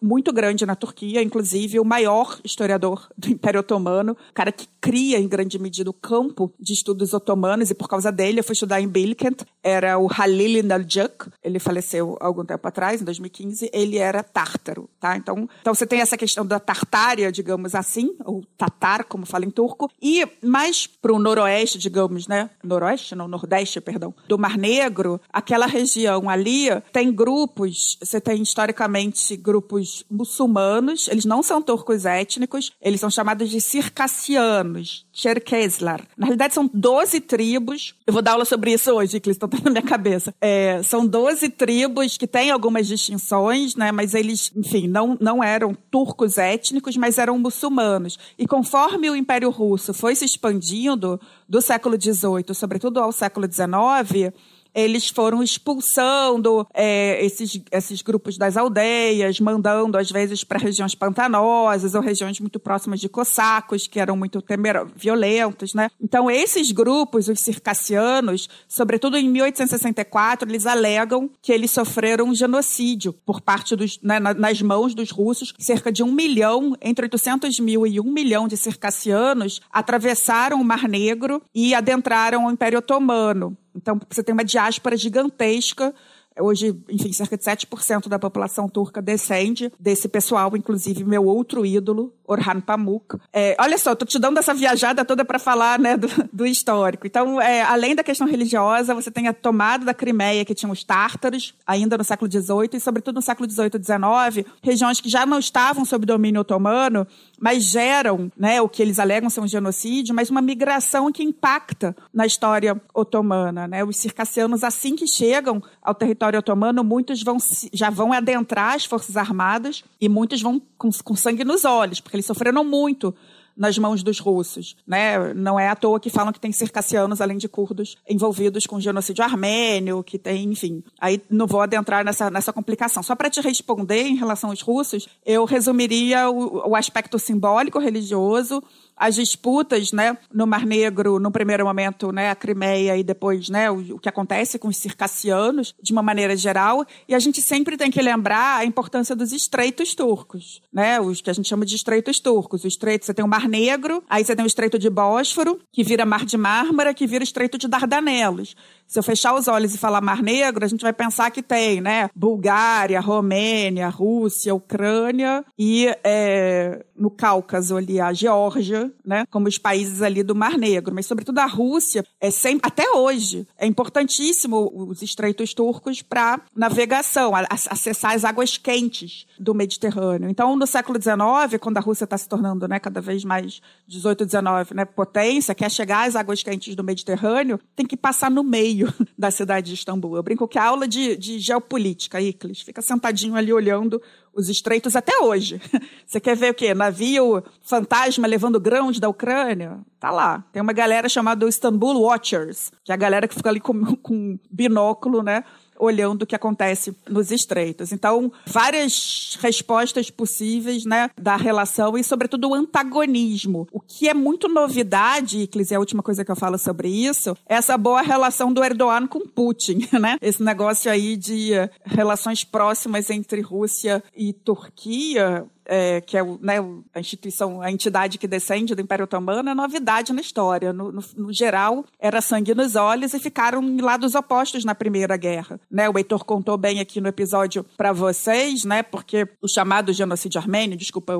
S2: muito grande na Turquia, inclusive o maior historiador do Império Otomano, cara que cria em grande medida o campo de estudos otomanos e por causa dele eu fui estudar em Bilkent, era o Halil Naljuk, ele faleceu algum tempo atrás, em 2015, ele era tártaro, tá? Então, então você tem essa questão da Tartária, digamos assim, ou Tatar, como fala em turco, e mais para o noroeste, digamos, né? Noroeste, não, nordeste, perdão, do Mar Negro, aquela região ali tem grupos, você tem historicamente grupos muçulmanos, eles não são turcos étnicos, eles são chamados de circassianos, Cherkeslar. Na realidade, são 12 tribos. Eu vou dar aula sobre isso hoje, que estão na minha cabeça. É, são 12 tribos que têm algumas distinções, né? Mas eles, enfim, não, não eram turcos étnicos, mas eram muçulmanos. E conforme o Império Russo foi se expandindo do século XVIII, sobretudo ao século XIX, eles foram expulsando é, esses, esses grupos das aldeias, mandando às vezes para regiões pantanosas ou regiões muito próximas de cossacos, que eram muito temer violentos, né? Então, esses grupos, os circassianos, sobretudo em 1864, eles alegam que eles sofreram um genocídio por parte dos, né, nas mãos dos russos. Cerca de um milhão, entre 800 mil e um milhão de circassianos atravessaram o Mar Negro e adentraram o Império Otomano. Então, você tem uma diáspora gigantesca Hoje, enfim, cerca de 7% da população turca descende desse pessoal, inclusive meu outro ídolo, Orhan Pamuk. É, olha só, tô te dando essa viajada toda para falar né, do, do histórico. Então, é, além da questão religiosa, você tem a tomada da Crimeia, que tinha os tártaros, ainda no século XVIII, e sobretudo no século XVIII e XIX, regiões que já não estavam sob domínio otomano, mas geram né, o que eles alegam ser um genocídio, mas uma migração que impacta na história otomana. Né? Os circassianos, assim que chegam ao território território otomano, muitos vão, já vão adentrar as Forças Armadas e muitos vão com, com sangue nos olhos, porque eles sofreram muito nas mãos dos russos, né? Não é à toa que falam que tem circassianos além de curdos envolvidos com genocídio armênio, que tem, enfim. Aí não vou adentrar nessa, nessa complicação. Só para te responder em relação aos russos, eu resumiria o, o aspecto simbólico religioso as disputas, né, no Mar Negro, no primeiro momento, né, a Crimeia e depois, né, o, o, que acontece com os circassianos, de uma maneira geral, e a gente sempre tem que lembrar a importância dos estreitos turcos, né, os que a gente chama de estreitos turcos. O estreito, você tem o Mar Negro, aí você tem o estreito de Bósforo, que vira Mar de Mármara, que vira estreito de Dardanelos. Se eu fechar os olhos e falar Mar Negro, a gente vai pensar que tem, né? Bulgária, Romênia, Rússia, Ucrânia e é, no Cáucaso ali a Geórgia, né? Como os países ali do Mar Negro. Mas sobretudo a Rússia é sempre, até hoje, é importantíssimo os estreitos turcos para navegação, a, a, acessar as águas quentes do Mediterrâneo. Então, no século XIX, quando a Rússia está se tornando, né, cada vez mais 18, 19, né, potência, quer chegar às águas quentes do Mediterrâneo, tem que passar no meio da cidade de Istambul. Eu brinco que a aula de, de geopolítica, Iclis, fica sentadinho ali olhando os estreitos até hoje. Você quer ver o quê? Navio fantasma levando grãos da Ucrânia? Tá lá. Tem uma galera chamada Istanbul Watchers, que é a galera que fica ali com, com binóculo, né? Olhando o que acontece nos estreitos. Então, várias respostas possíveis, né, da relação e, sobretudo, o antagonismo. O que é muito novidade, Iclis, é a última coisa que eu falo sobre isso, é essa boa relação do Erdogan com Putin, né? Esse negócio aí de relações próximas entre Rússia e Turquia, é, que é o, né, a instituição, a entidade que descende do Império Otomano, é novidade na história. No, no, no, geral, era sangue nos olhos e ficaram em lados opostos na Primeira Guerra. Né? O Heitor contou bem aqui no episódio para vocês, né? porque o chamado genocídio armênio, desculpa,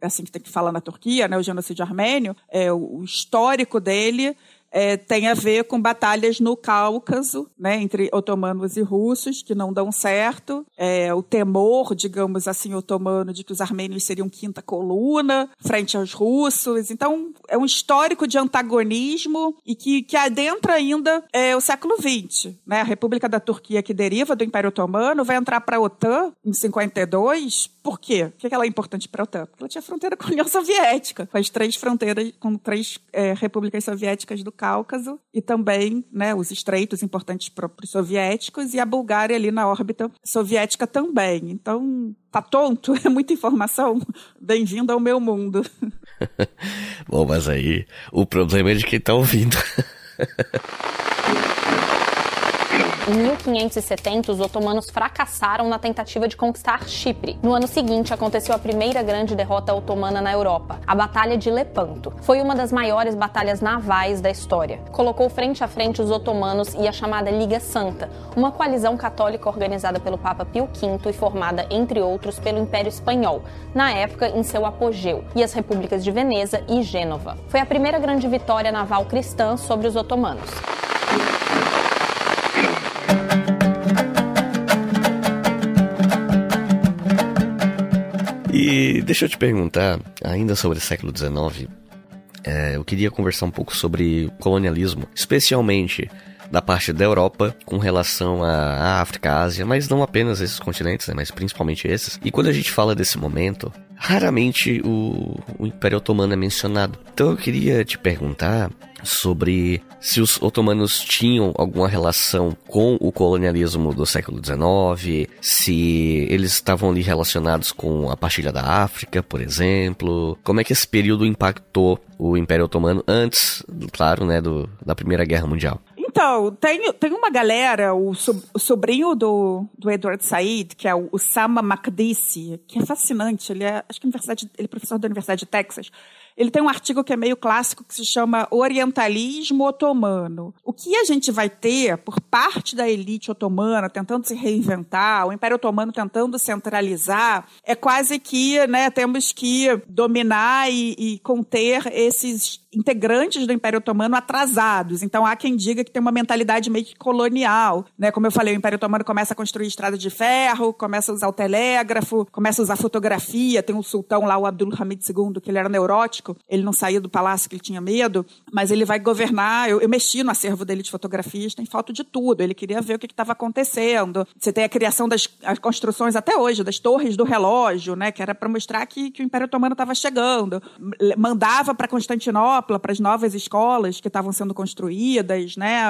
S2: é assim que tem que falar na Turquia, né? o genocídio armênio, é, o histórico dele é, tem a ver com batalhas no Cáucaso, né, entre otomanos e russos, que não dão certo. É, o temor, digamos assim, otomano de que os armênios seriam quinta coluna frente aos russos. Então, é um histórico de antagonismo e que, que adentra ainda é, o século XX. Né? A República da Turquia, que deriva do Império Otomano, vai entrar para a OTAN em 52. Por quê? Por que ela é importante para a OTAN? Porque ela tinha fronteira com a União Soviética, com as três fronteiras, com três é, repúblicas soviéticas do Cáucaso e também né, os estreitos importantes para os soviéticos e a Bulgária ali na órbita soviética também. Então, tá tonto? É muita informação? Bem-vindo ao meu mundo.
S4: Bom, mas aí o problema é de quem tá ouvindo.
S3: Em 1570, os otomanos fracassaram na tentativa de conquistar Chipre. No ano seguinte, aconteceu a primeira grande derrota otomana na Europa, a Batalha de Lepanto. Foi uma das maiores batalhas navais da história. Colocou frente a frente os otomanos e a chamada Liga Santa, uma coalizão católica organizada pelo Papa Pio V e formada, entre outros, pelo Império Espanhol, na época em seu apogeu, e as repúblicas de Veneza e Gênova. Foi a primeira grande vitória naval cristã sobre os otomanos.
S4: E deixa eu te perguntar, ainda sobre o século XIX, é, eu queria conversar um pouco sobre colonialismo, especialmente da parte da Europa com relação à África, Ásia, mas não apenas esses continentes, né, mas principalmente esses. E quando a gente fala desse momento, raramente o, o Império Otomano é mencionado. Então eu queria te perguntar sobre se os otomanos tinham alguma relação com o colonialismo do século XIX, se eles estavam ali relacionados com a partilha da África, por exemplo. Como é que esse período impactou o Império Otomano antes, claro, né, do, da Primeira Guerra Mundial?
S2: Então, tem, tem uma galera, o, so, o sobrinho do, do Edward Said, que é o Osama Makdisi, que é fascinante. Ele é, acho que universidade, ele é professor da Universidade de Texas. Ele tem um artigo que é meio clássico que se chama Orientalismo Otomano. O que a gente vai ter por parte da elite otomana tentando se reinventar, o Império Otomano tentando centralizar, é quase que né, temos que dominar e, e conter esses integrantes do Império Otomano atrasados. Então há quem diga que tem uma mentalidade meio que colonial, né? Como eu falei, o Império Otomano começa a construir estrada de ferro, começa a usar o telégrafo, começa a usar fotografia, tem um sultão lá, o Abdul Hamid II, que ele era neurótico, ele não saía do palácio que ele tinha medo, mas ele vai governar. Eu, eu mexi no acervo dele de fotografias, tem foto de tudo. Ele queria ver o que estava acontecendo. Você tem a criação das as construções até hoje, das torres do relógio, né, que era para mostrar que, que o Império Otomano estava chegando. Mandava para Constantinopla, para as novas escolas que estavam sendo construídas, né,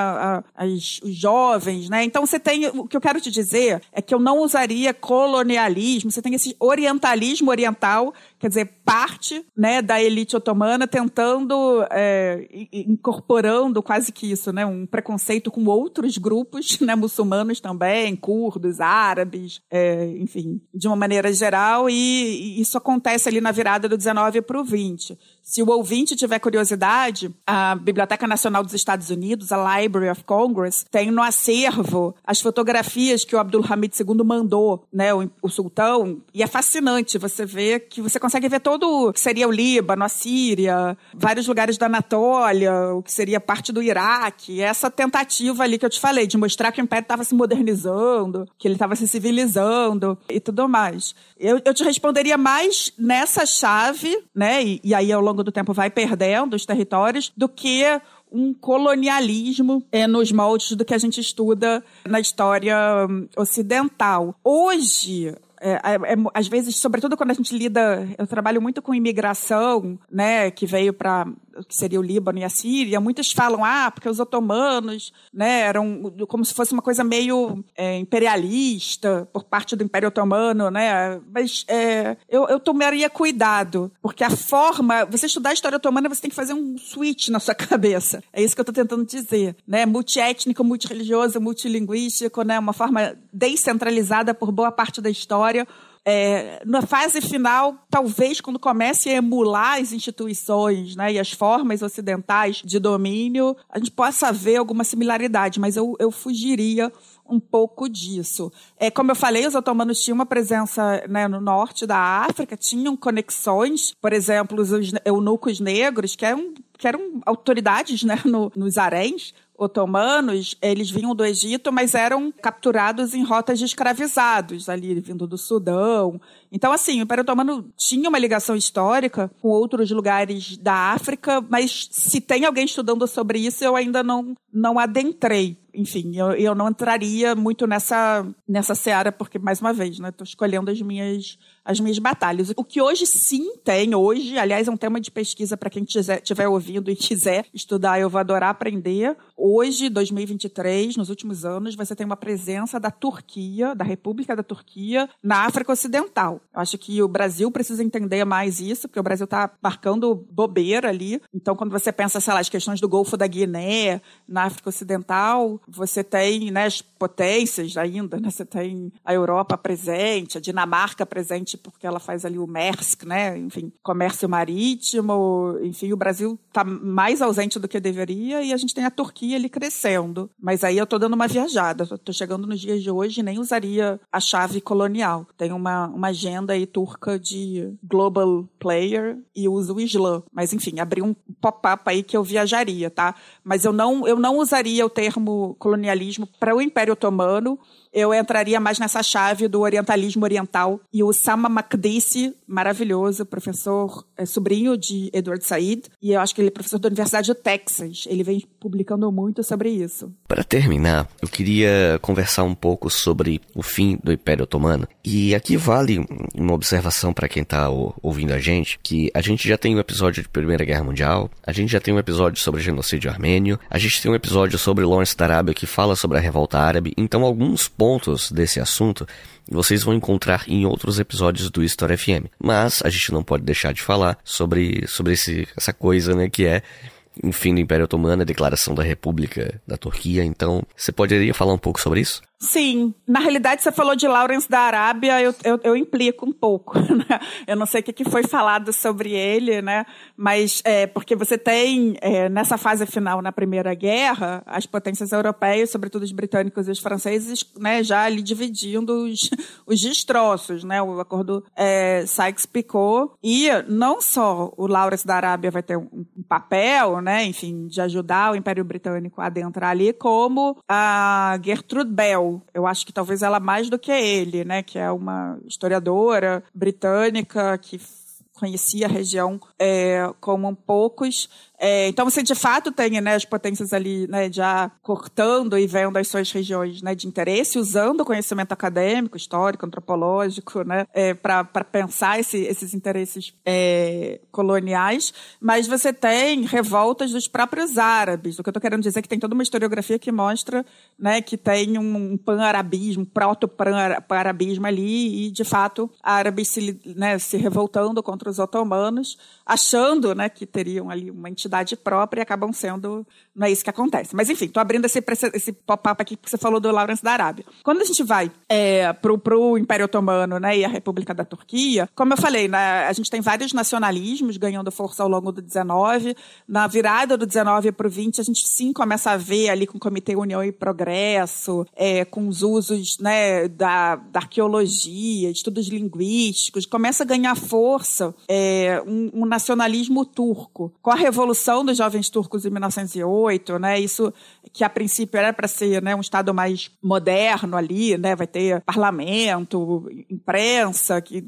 S2: as, os jovens, né. Então você tem o que eu quero te dizer é que eu não usaria colonialismo. Você tem esse orientalismo oriental quer dizer, parte né, da elite otomana tentando, é, incorporando quase que isso, né, um preconceito com outros grupos né, muçulmanos também, curdos, árabes, é, enfim, de uma maneira geral, e, e, isso acontece ali na virada do 19 para o 20. Se o ouvinte tiver curiosidade, a Biblioteca Nacional dos Estados Unidos, a Library of Congress, tem no acervo as fotografias que o Abdul Hamid II mandou, né, o, o sultão, e é fascinante você ver que você consegue consegue ver todo o que seria o Líbano, a Síria, vários lugares da Anatólia, o que seria parte do Iraque. Essa tentativa ali que eu te falei, de mostrar que o Império estava se modernizando, que ele estava se civilizando e tudo mais. Eu, eu te responderia mais nessa chave, né? E, e aí ao longo do tempo vai perdendo os territórios, do que um colonialismo é, nos moldes do que a gente estuda na história hum, ocidental. Hoje, é, é, é, às vezes, sobretudo quando a gente lida, eu trabalho muito com imigração, né, que veio para que seria o Líbano e a Síria, muitos falam, ah, porque os otomanos, né, eram como se fosse uma coisa meio é, imperialista por parte do Império Otomano, né, mas é, eu, eu tomaria cuidado, porque a forma, você estudar a história otomana, você tem que fazer um switch na sua cabeça, é isso que eu estou tentando dizer, né, multiétnico, multireligioso, multilinguístico, né, uma forma descentralizada por boa parte da história, é, na fase final, talvez quando comece a emular as instituições né, e as formas ocidentais de domínio, a gente possa ver alguma similaridade, mas eu, eu fugiria um pouco disso. É, como eu falei, os otomanos tinham uma presença né, no norte da África, tinham conexões, por exemplo, os eunucos negros, que eram, que eram autoridades né, no, nos haréns, otomanos, eles vinham do Egito, mas eram capturados em rotas de escravizados, ali vindo do Sudão. Então, assim, o Império Otomano tinha uma ligação histórica com outros lugares da África, mas se tem alguém estudando sobre isso, eu ainda não, não adentrei enfim, eu, eu não entraria muito nessa, nessa seara, porque, mais uma vez, né, estou escolhendo as minhas as minhas batalhas. O que hoje sim tem, hoje, aliás, é um tema de pesquisa para quem estiver ouvindo e quiser estudar, eu vou adorar aprender. Hoje, 2023, nos últimos anos, você tem uma presença da Turquia, da República da Turquia, na África Ocidental. Eu acho que o Brasil precisa entender mais isso, porque o Brasil está marcando bobeira ali. Então, quando você pensa, sei lá, as questões do Golfo da Guiné, na África Ocidental, você tem né, as potências ainda, né? Você tem a Europa presente, a Dinamarca presente porque ela faz ali o Maersk, né? Enfim, comércio marítimo, enfim, o Brasil está mais ausente do que deveria e a gente tem a Turquia ali crescendo. Mas aí eu estou dando uma viajada, estou chegando nos dias de hoje nem usaria a chave colonial. Tem uma, uma agenda aí turca de global player e uso o Islã. Mas enfim, abri um pop-up aí que eu viajaria, tá? Mas eu não, eu não usaria o termo colonialismo para o Império Otomano eu entraria mais nessa chave do orientalismo oriental. E o Sama Makdisi, maravilhoso, professor, é, sobrinho de Edward Said, e eu acho que ele é professor da Universidade do Texas. Ele vem publicando muito sobre isso.
S4: Para terminar, eu queria conversar um pouco sobre o fim do Império Otomano. E aqui vale uma observação para quem está ouvindo a gente, que a gente já tem um episódio de Primeira Guerra Mundial, a gente já tem um episódio sobre genocídio armênio, a gente tem um episódio sobre Lawrence da Arábia que fala sobre a revolta árabe, então alguns pontos desse assunto vocês vão encontrar em outros episódios do História FM. Mas a gente não pode deixar de falar sobre, sobre esse, essa coisa, né, que é o fim do Império Otomano, a declaração da República da Turquia. Então, você poderia falar um pouco sobre isso?
S2: Sim. Na realidade, você falou de Lawrence da Arábia, eu, eu, eu implico um pouco. Né? Eu não sei o que foi falado sobre ele, né? Mas é, porque você tem, é, nessa fase final, na Primeira Guerra, as potências europeias, sobretudo os britânicos e os franceses, né, já ali dividindo os, os destroços, né? O acordo é, Sykes-Picot. E não só o Lawrence da Arábia vai ter um, um papel, né? Enfim, de ajudar o Império Britânico a adentrar ali, como a Gertrude Bell, eu acho que talvez ela mais do que ele, né? Que é uma historiadora britânica que conhecia a região é, como poucos. É, então você de fato tem né, as potências ali né, já cortando e vendo as suas regiões né, de interesse, usando o conhecimento acadêmico, histórico, antropológico, né, é, para pensar esse, esses interesses é, coloniais, mas você tem revoltas dos próprios árabes. O que eu estou querendo dizer é que tem toda uma historiografia que mostra né, que tem um pan-arabismo, proto-pan-arabismo ali, e de fato árabes se, né, se revoltando contra os otomanos, achando né, que teriam ali uma entidade própria e acabam sendo. Não é isso que acontece. Mas, enfim, estou abrindo esse, esse pop-up aqui que você falou do Lawrence da Arábia. Quando a gente vai é, para o Império Otomano né, e a República da Turquia, como eu falei, né, a gente tem vários nacionalismos ganhando força ao longo do 19. Na virada do 19 para o 20, a gente sim começa a ver ali com o Comitê União e Progresso, é, com os usos né, da, da arqueologia, estudos linguísticos, começa a ganhar força é, um, um nacionalismo turco. Com a Revolução dos Jovens Turcos em 1908, né, isso que a princípio era para ser né, um Estado mais moderno ali, né, vai ter parlamento, imprensa, que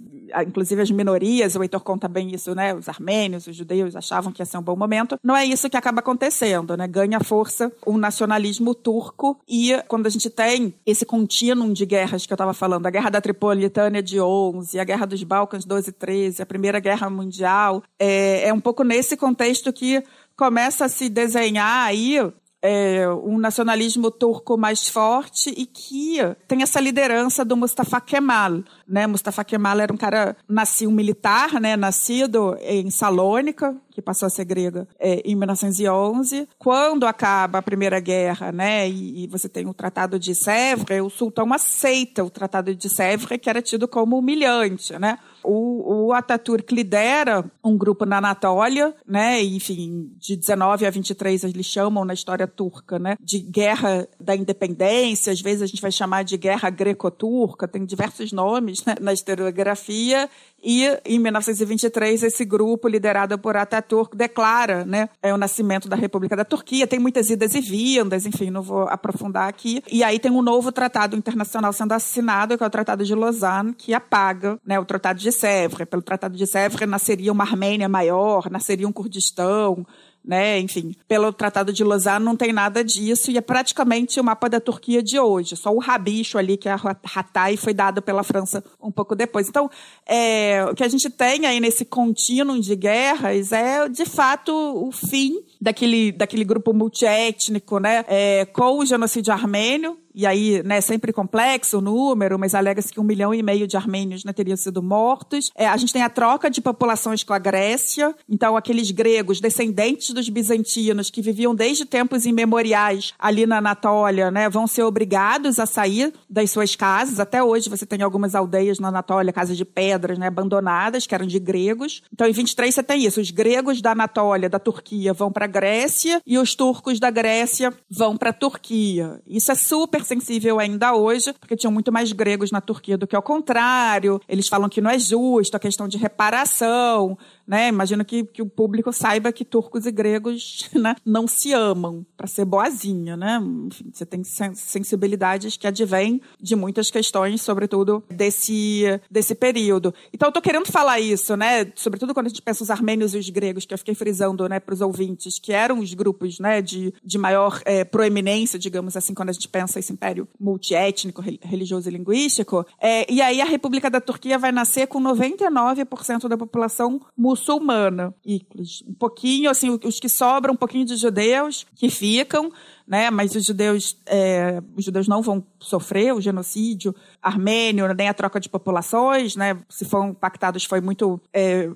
S2: inclusive as minorias, o Heitor conta bem isso, né, os armênios, os judeus achavam que ia ser um bom momento. Não é isso que acaba acontecendo, né, ganha força o nacionalismo turco e quando a gente tem esse contínuo de guerras que eu estava falando, a Guerra da Tripolitânia de 11, a Guerra dos Balcãs 12 e 13, a Primeira Guerra Mundial, é, é um pouco nesse contexto que começa a se desenhar aí é, um nacionalismo turco mais forte e que tem essa liderança do Mustafa Kemal. Né? Mustafa Kemal era um cara, nascido um militar, né? nascido em Salônica, que passou a ser grega, é, em 1911. Quando acaba a Primeira Guerra, né, e, e, você tem o Tratado de Sèvres, o sultão aceita o Tratado de Sèvres, que era tido como humilhante, né? O, o Ataturk lidera um grupo na Anatólia, né? Enfim, de 19 a 23 eles chamam na história turca, né? De guerra da independência, às vezes a gente vai chamar de guerra greco-turca, tem diversos nomes né? na historiografia. E em 1923 esse grupo liderado por Ataturk declara, né, é o nascimento da República da Turquia. Tem muitas idas e vindas, enfim, não vou aprofundar aqui. E aí tem um novo tratado internacional sendo assinado, que é o Tratado de Lausanne, que apaga, né, o Tratado de Sèvres. Pelo Tratado de Sèvres nasceria uma Armênia maior, nasceria um Kurdistão, né? Enfim, pelo Tratado de Lausanne não tem nada disso e é praticamente o mapa da Turquia de hoje. Só o rabicho ali, que é a Hatay, foi dado pela França um pouco depois. Então, é, o que a gente tem aí nesse contínuo de guerras é, de fato, o fim daquele, daquele grupo multiétnico, né? É, com o genocídio armênio, e aí, né, sempre complexo o número, mas alega-se que um milhão e meio de armênios né, teriam sido mortos. É, a gente tem a troca de populações com a Grécia, então aqueles gregos, descendentes dos bizantinos, que viviam desde tempos imemoriais ali na Anatólia, né, vão ser obrigados a sair das suas casas. Até hoje você tem algumas aldeias na Anatólia, casas de pedras, né, abandonadas, que eram de gregos. Então, em 23 você tem isso, os gregos da Anatólia, da Turquia, vão para a Grécia e os turcos da Grécia vão para a Turquia. Isso é super sensível ainda hoje, porque tinham muito mais gregos na Turquia do que ao contrário. Eles falam que não é justo a questão de reparação, né? Imagino que, que o público saiba que turcos e gregos né, não se amam, para ser boazinha, né? Enfim, você tem sensibilidades que advêm de muitas questões, sobretudo desse, desse período. Então, eu querendo falar isso, né? Sobretudo quando a gente pensa os armênios e os gregos, que eu fiquei frisando né, para os ouvintes, que eram os grupos né, de, de maior é, proeminência, digamos assim, quando a gente pensa esse império multiétnico, religioso e linguístico. É, e aí a República da Turquia vai nascer com 99% da população muçulmana muçulmana. E um pouquinho, assim, os que sobram, um pouquinho de judeus que ficam, né? Mas os judeus, é, os judeus não vão sofrer o genocídio armênio, nem a troca de populações, né? Se foram impactados foi muito é,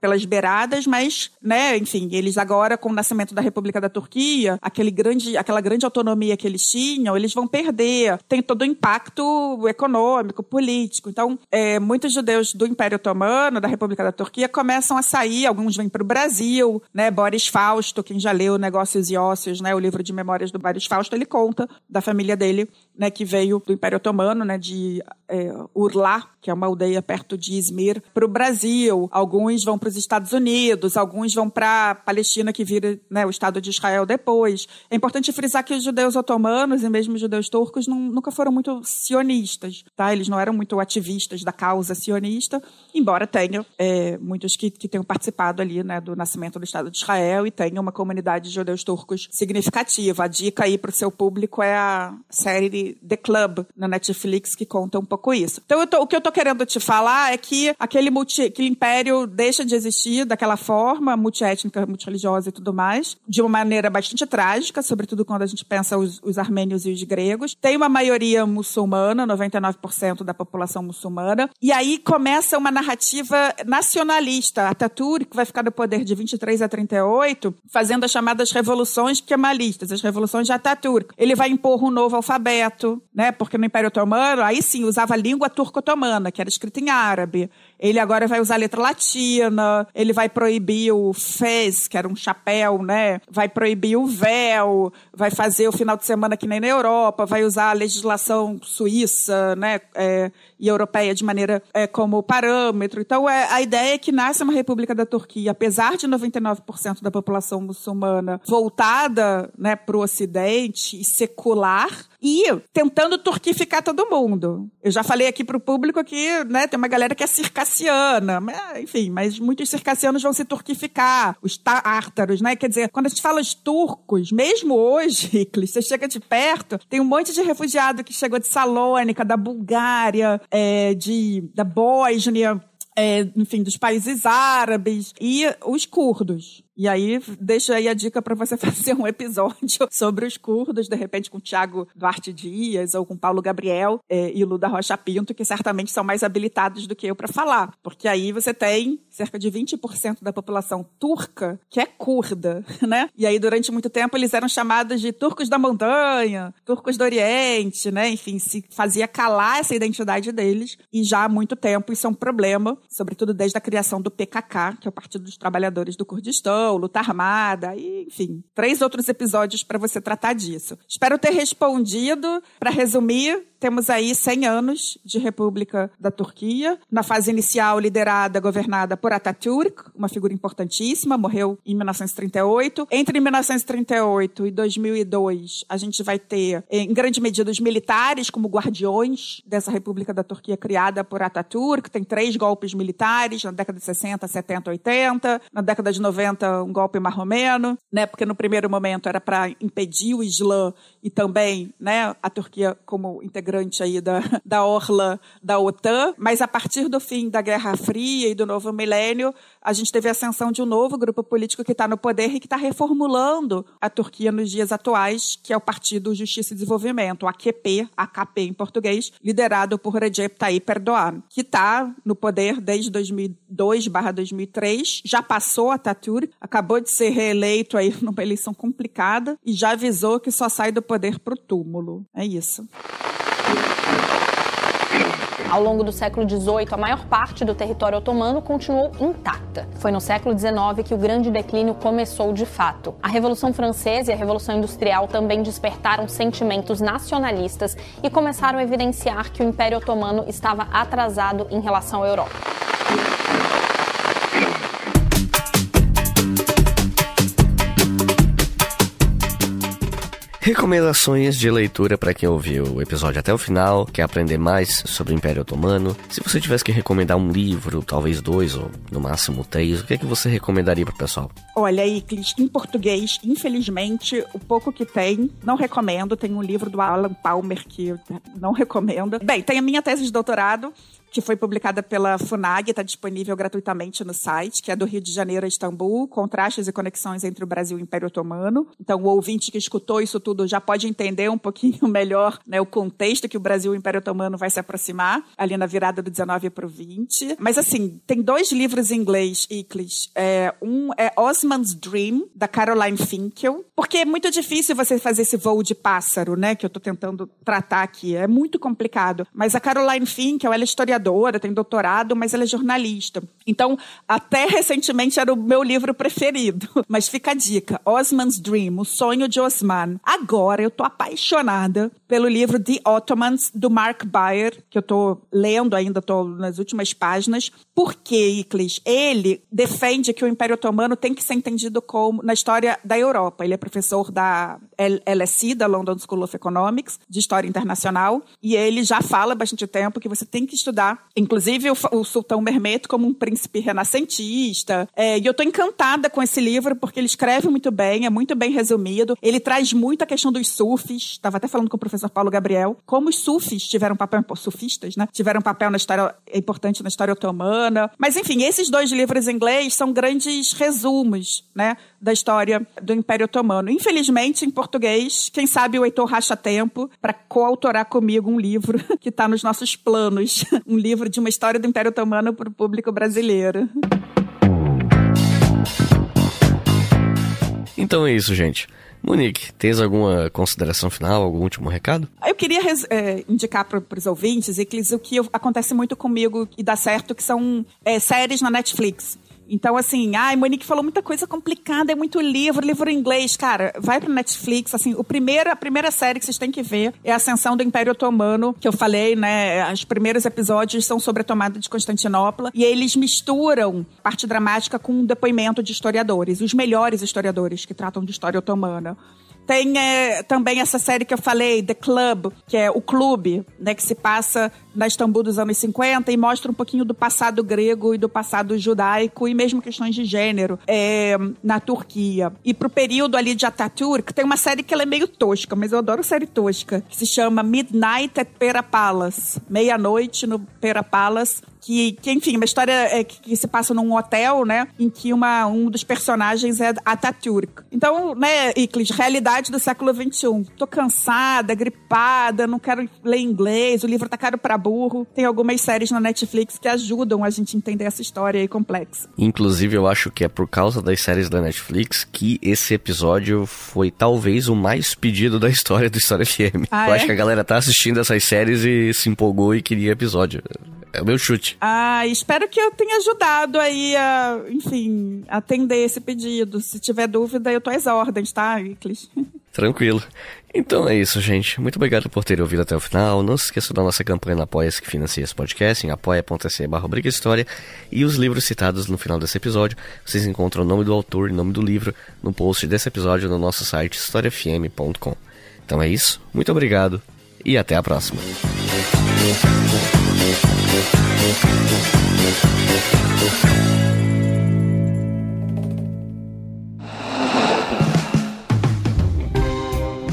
S2: pelas beiradas, mas, né? Enfim, eles agora com o nascimento da República da Turquia, aquele grande, aquela grande autonomia que eles tinham, eles vão perder. Tem todo o impacto econômico, político. Então, é, muitos judeus do Império Otomano, da República da Turquia, começam a sair. Alguns vêm para o Brasil, né? Boris Fausto, quem já leu Negócios e Ócios, né? O livro de memórias do Baris Fausto, ele conta da família dele, né, que veio do Império Otomano, né, de é, Urlá, que é uma aldeia perto de Izmir, para o Brasil. Alguns vão para os Estados Unidos, alguns vão para Palestina, que vira né, o Estado de Israel depois. É importante frisar que os judeus otomanos e mesmo os judeus turcos não, nunca foram muito sionistas, tá? Eles não eram muito ativistas da causa sionista, embora tenham é, muitos que, que tenham participado ali né, do nascimento do Estado de Israel e tenham uma comunidade de judeus turcos significativa. A dica aí para o seu público é a série The Club na Netflix, que conta um pouco isso. Então, tô, o que eu tô querendo te falar é que aquele, multi, aquele império deixa de existir daquela forma, multiétnica, multireligiosa e tudo mais, de uma maneira bastante trágica, sobretudo quando a gente pensa os, os armênios e os gregos. Tem uma maioria muçulmana, 99% da população muçulmana, e aí começa uma narrativa nacionalista. Ataturk vai ficar no poder de 23 a 38, fazendo as chamadas revoluções kemalistas, as revoluções de Ataturk. Ele vai impor um novo alfabeto, né? Porque no Império Otomano, aí sim, usava a língua turco-otomana, que era escrita em árabe. Ele agora vai usar letra latina, ele vai proibir o fez, que era um chapéu, né? Vai proibir o véu, vai fazer o final de semana que nem na Europa, vai usar a legislação suíça, né? É, e europeia de maneira é, como parâmetro. Então, é, a ideia é que nasce uma República da Turquia, apesar de 99% da população muçulmana voltada né, para o Ocidente e secular, e tentando turquificar todo mundo. Eu já falei aqui para o público que né, tem uma galera que é circassiana, enfim, mas muitos circassianos vão se turquificar, os tártaros, né? Quer dizer, quando a gente fala os turcos, mesmo hoje, você chega de perto, tem um monte de refugiado que chegou de Salônica, da Bulgária, é, de, da Bósnia, é, enfim, dos países árabes e os curdos. E aí, deixa aí a dica para você fazer um episódio sobre os curdos, de repente com Tiago Duarte Dias ou com Paulo Gabriel é, e Luda Rocha Pinto, que certamente são mais habilitados do que eu para falar. Porque aí você tem cerca de 20% da população turca que é curda, né? E aí, durante muito tempo, eles eram chamados de turcos da montanha, turcos do Oriente, né? Enfim, se fazia calar essa identidade deles. E já há muito tempo isso é um problema, sobretudo desde a criação do PKK, que é o Partido dos Trabalhadores do Kurdistão luta armada, e, enfim, três outros episódios para você tratar disso. Espero ter respondido. Para resumir, temos aí 100 anos de República da Turquia, na fase inicial liderada, governada por Atatürk, uma figura importantíssima, morreu em 1938. Entre 1938 e 2002, a gente vai ter, em grande medida, os militares como guardiões dessa República da Turquia criada por Atatürk. Tem três golpes militares na década de 60, 70, 80. Na década de 90, um golpe marromeno, né? Porque no primeiro momento era para impedir o Islã e também, né, a Turquia como integrante aí da, da orla da OTAN, mas a partir do fim da Guerra Fria e do novo milênio, a gente teve a ascensão de um novo grupo político que está no poder e que está reformulando a Turquia nos dias atuais, que é o Partido Justiça e Desenvolvimento, o AKP, AKP em português, liderado por Recep Tayyip Erdogan, que está no poder desde 2002/2003, já passou a Ataturk, acabou de ser reeleito aí numa eleição complicada e já avisou que só sai do poder pro túmulo. É isso.
S3: Ao longo do século XVIII, a maior parte do território otomano continuou intacta. Foi no século XIX que o grande declínio começou de fato. A Revolução Francesa e a Revolução Industrial também despertaram sentimentos nacionalistas e começaram a evidenciar que o Império Otomano estava atrasado em relação à Europa.
S4: Recomendações de leitura para quem ouviu o episódio até o final, quer aprender mais sobre o Império Otomano. Se você tivesse que recomendar um livro, talvez dois ou no máximo três, o que é que você recomendaria para o pessoal?
S2: Olha, Iclis, em português, infelizmente, o pouco que tem, não recomendo. Tem um livro do Alan Palmer que não recomendo. Bem, tem a minha tese de doutorado, que foi publicada pela FUNAG, está disponível gratuitamente no site, que é do Rio de Janeiro a Istambul, Contrastes e Conexões entre o Brasil e o Império Otomano. Então, o ouvinte que escutou isso tudo já pode entender um pouquinho melhor né, o contexto que o Brasil e o Império Otomano vai se aproximar, ali na virada do 19 para o 20. Mas, assim, tem dois livros em inglês, Iclis. É, um é Osman's Dream, da Caroline Finkel, porque é muito difícil você fazer esse voo de pássaro, né, que eu estou tentando tratar aqui. É muito complicado. Mas a Caroline Finkel, ela é historiadora tem doutorado, mas ela é jornalista. Então, até recentemente era o meu livro preferido. Mas fica a dica: Osman's Dream, O Sonho de Osman. Agora eu tô apaixonada pelo livro The Ottomans, do Mark Bayer, que eu tô lendo ainda, tô nas últimas páginas. Porque, Iclis, ele defende que o Império Otomano tem que ser entendido como na história da Europa. Ele é professor da LSE, da London School of Economics, de História Internacional, e ele já fala há bastante tempo que você tem que estudar, inclusive o, o Sultão Mermeto como um príncipe renascentista. É, e eu tô encantada com esse livro porque ele escreve muito bem, é muito bem resumido. Ele traz muito a questão dos sufis. Estava até falando com o professor Paulo Gabriel, como os sufis tiveram papel, sufistas, né? Tiveram papel na história importante na história otomana. Mas enfim, esses dois livros em inglês são grandes resumos, né, da história do Império Otomano. Infelizmente, em português, quem sabe o Heitor racha tempo para coautorar comigo um livro que está nos nossos planos, um livro de uma história do Império Otomano para o público brasileiro.
S4: Então é isso, gente. Monique, tens alguma consideração final, algum último recado?
S2: Eu queria é, indicar para os ouvintes, Eclis, o que acontece muito comigo e dá certo, que são é, séries na Netflix. Então, assim, ai, Monique falou muita coisa complicada, é muito livro, livro em inglês. Cara, vai pro Netflix, assim, o primeiro, a primeira série que vocês têm que ver é a Ascensão do Império Otomano, que eu falei, né? Os primeiros episódios são sobre a tomada de Constantinopla, e eles misturam parte dramática com um depoimento de historiadores, os melhores historiadores que tratam de história otomana. Tem é, também essa série que eu falei, The Club, que é o clube, né, que se passa na Istambul dos anos 50 e mostra um pouquinho do passado grego e do passado judaico e mesmo questões de gênero é, na Turquia. E pro período ali de Ataturk, tem uma série que ela é meio tosca, mas eu adoro série tosca, que se chama Midnight at Pera Palace, Meia-Noite no Pera Palace, que, que, enfim, uma história é, que, que, se passa num hotel, né, em que uma, um dos personagens é Ataturk. Então, né, Iclis, realidade do século XXI. Tô cansada, gripada, não quero ler inglês, o livro tá caro pra burro. Tem algumas séries na Netflix que ajudam a gente a entender essa história aí complexa.
S4: Inclusive, eu acho que é por causa das séries da Netflix que esse episódio foi talvez o mais pedido da história do História FM. Ah, eu é? acho que a galera tá assistindo essas séries e se empolgou e queria episódio. É o meu chute.
S2: Ah, espero que eu tenha ajudado aí a, enfim, atender esse pedido. Se tiver dúvida, eu tô às ordens, tá, Iclis?
S4: Tranquilo. Então é isso, gente. Muito obrigado por terem ouvido até o final. Não se esqueça da nossa campanha na Apoia-se que financia esse podcast em apoia.se História. E os livros citados no final desse episódio, vocês encontram o nome do autor e o nome do livro no post desse episódio no nosso site historiafm.com. Então é isso. Muito obrigado e até a próxima.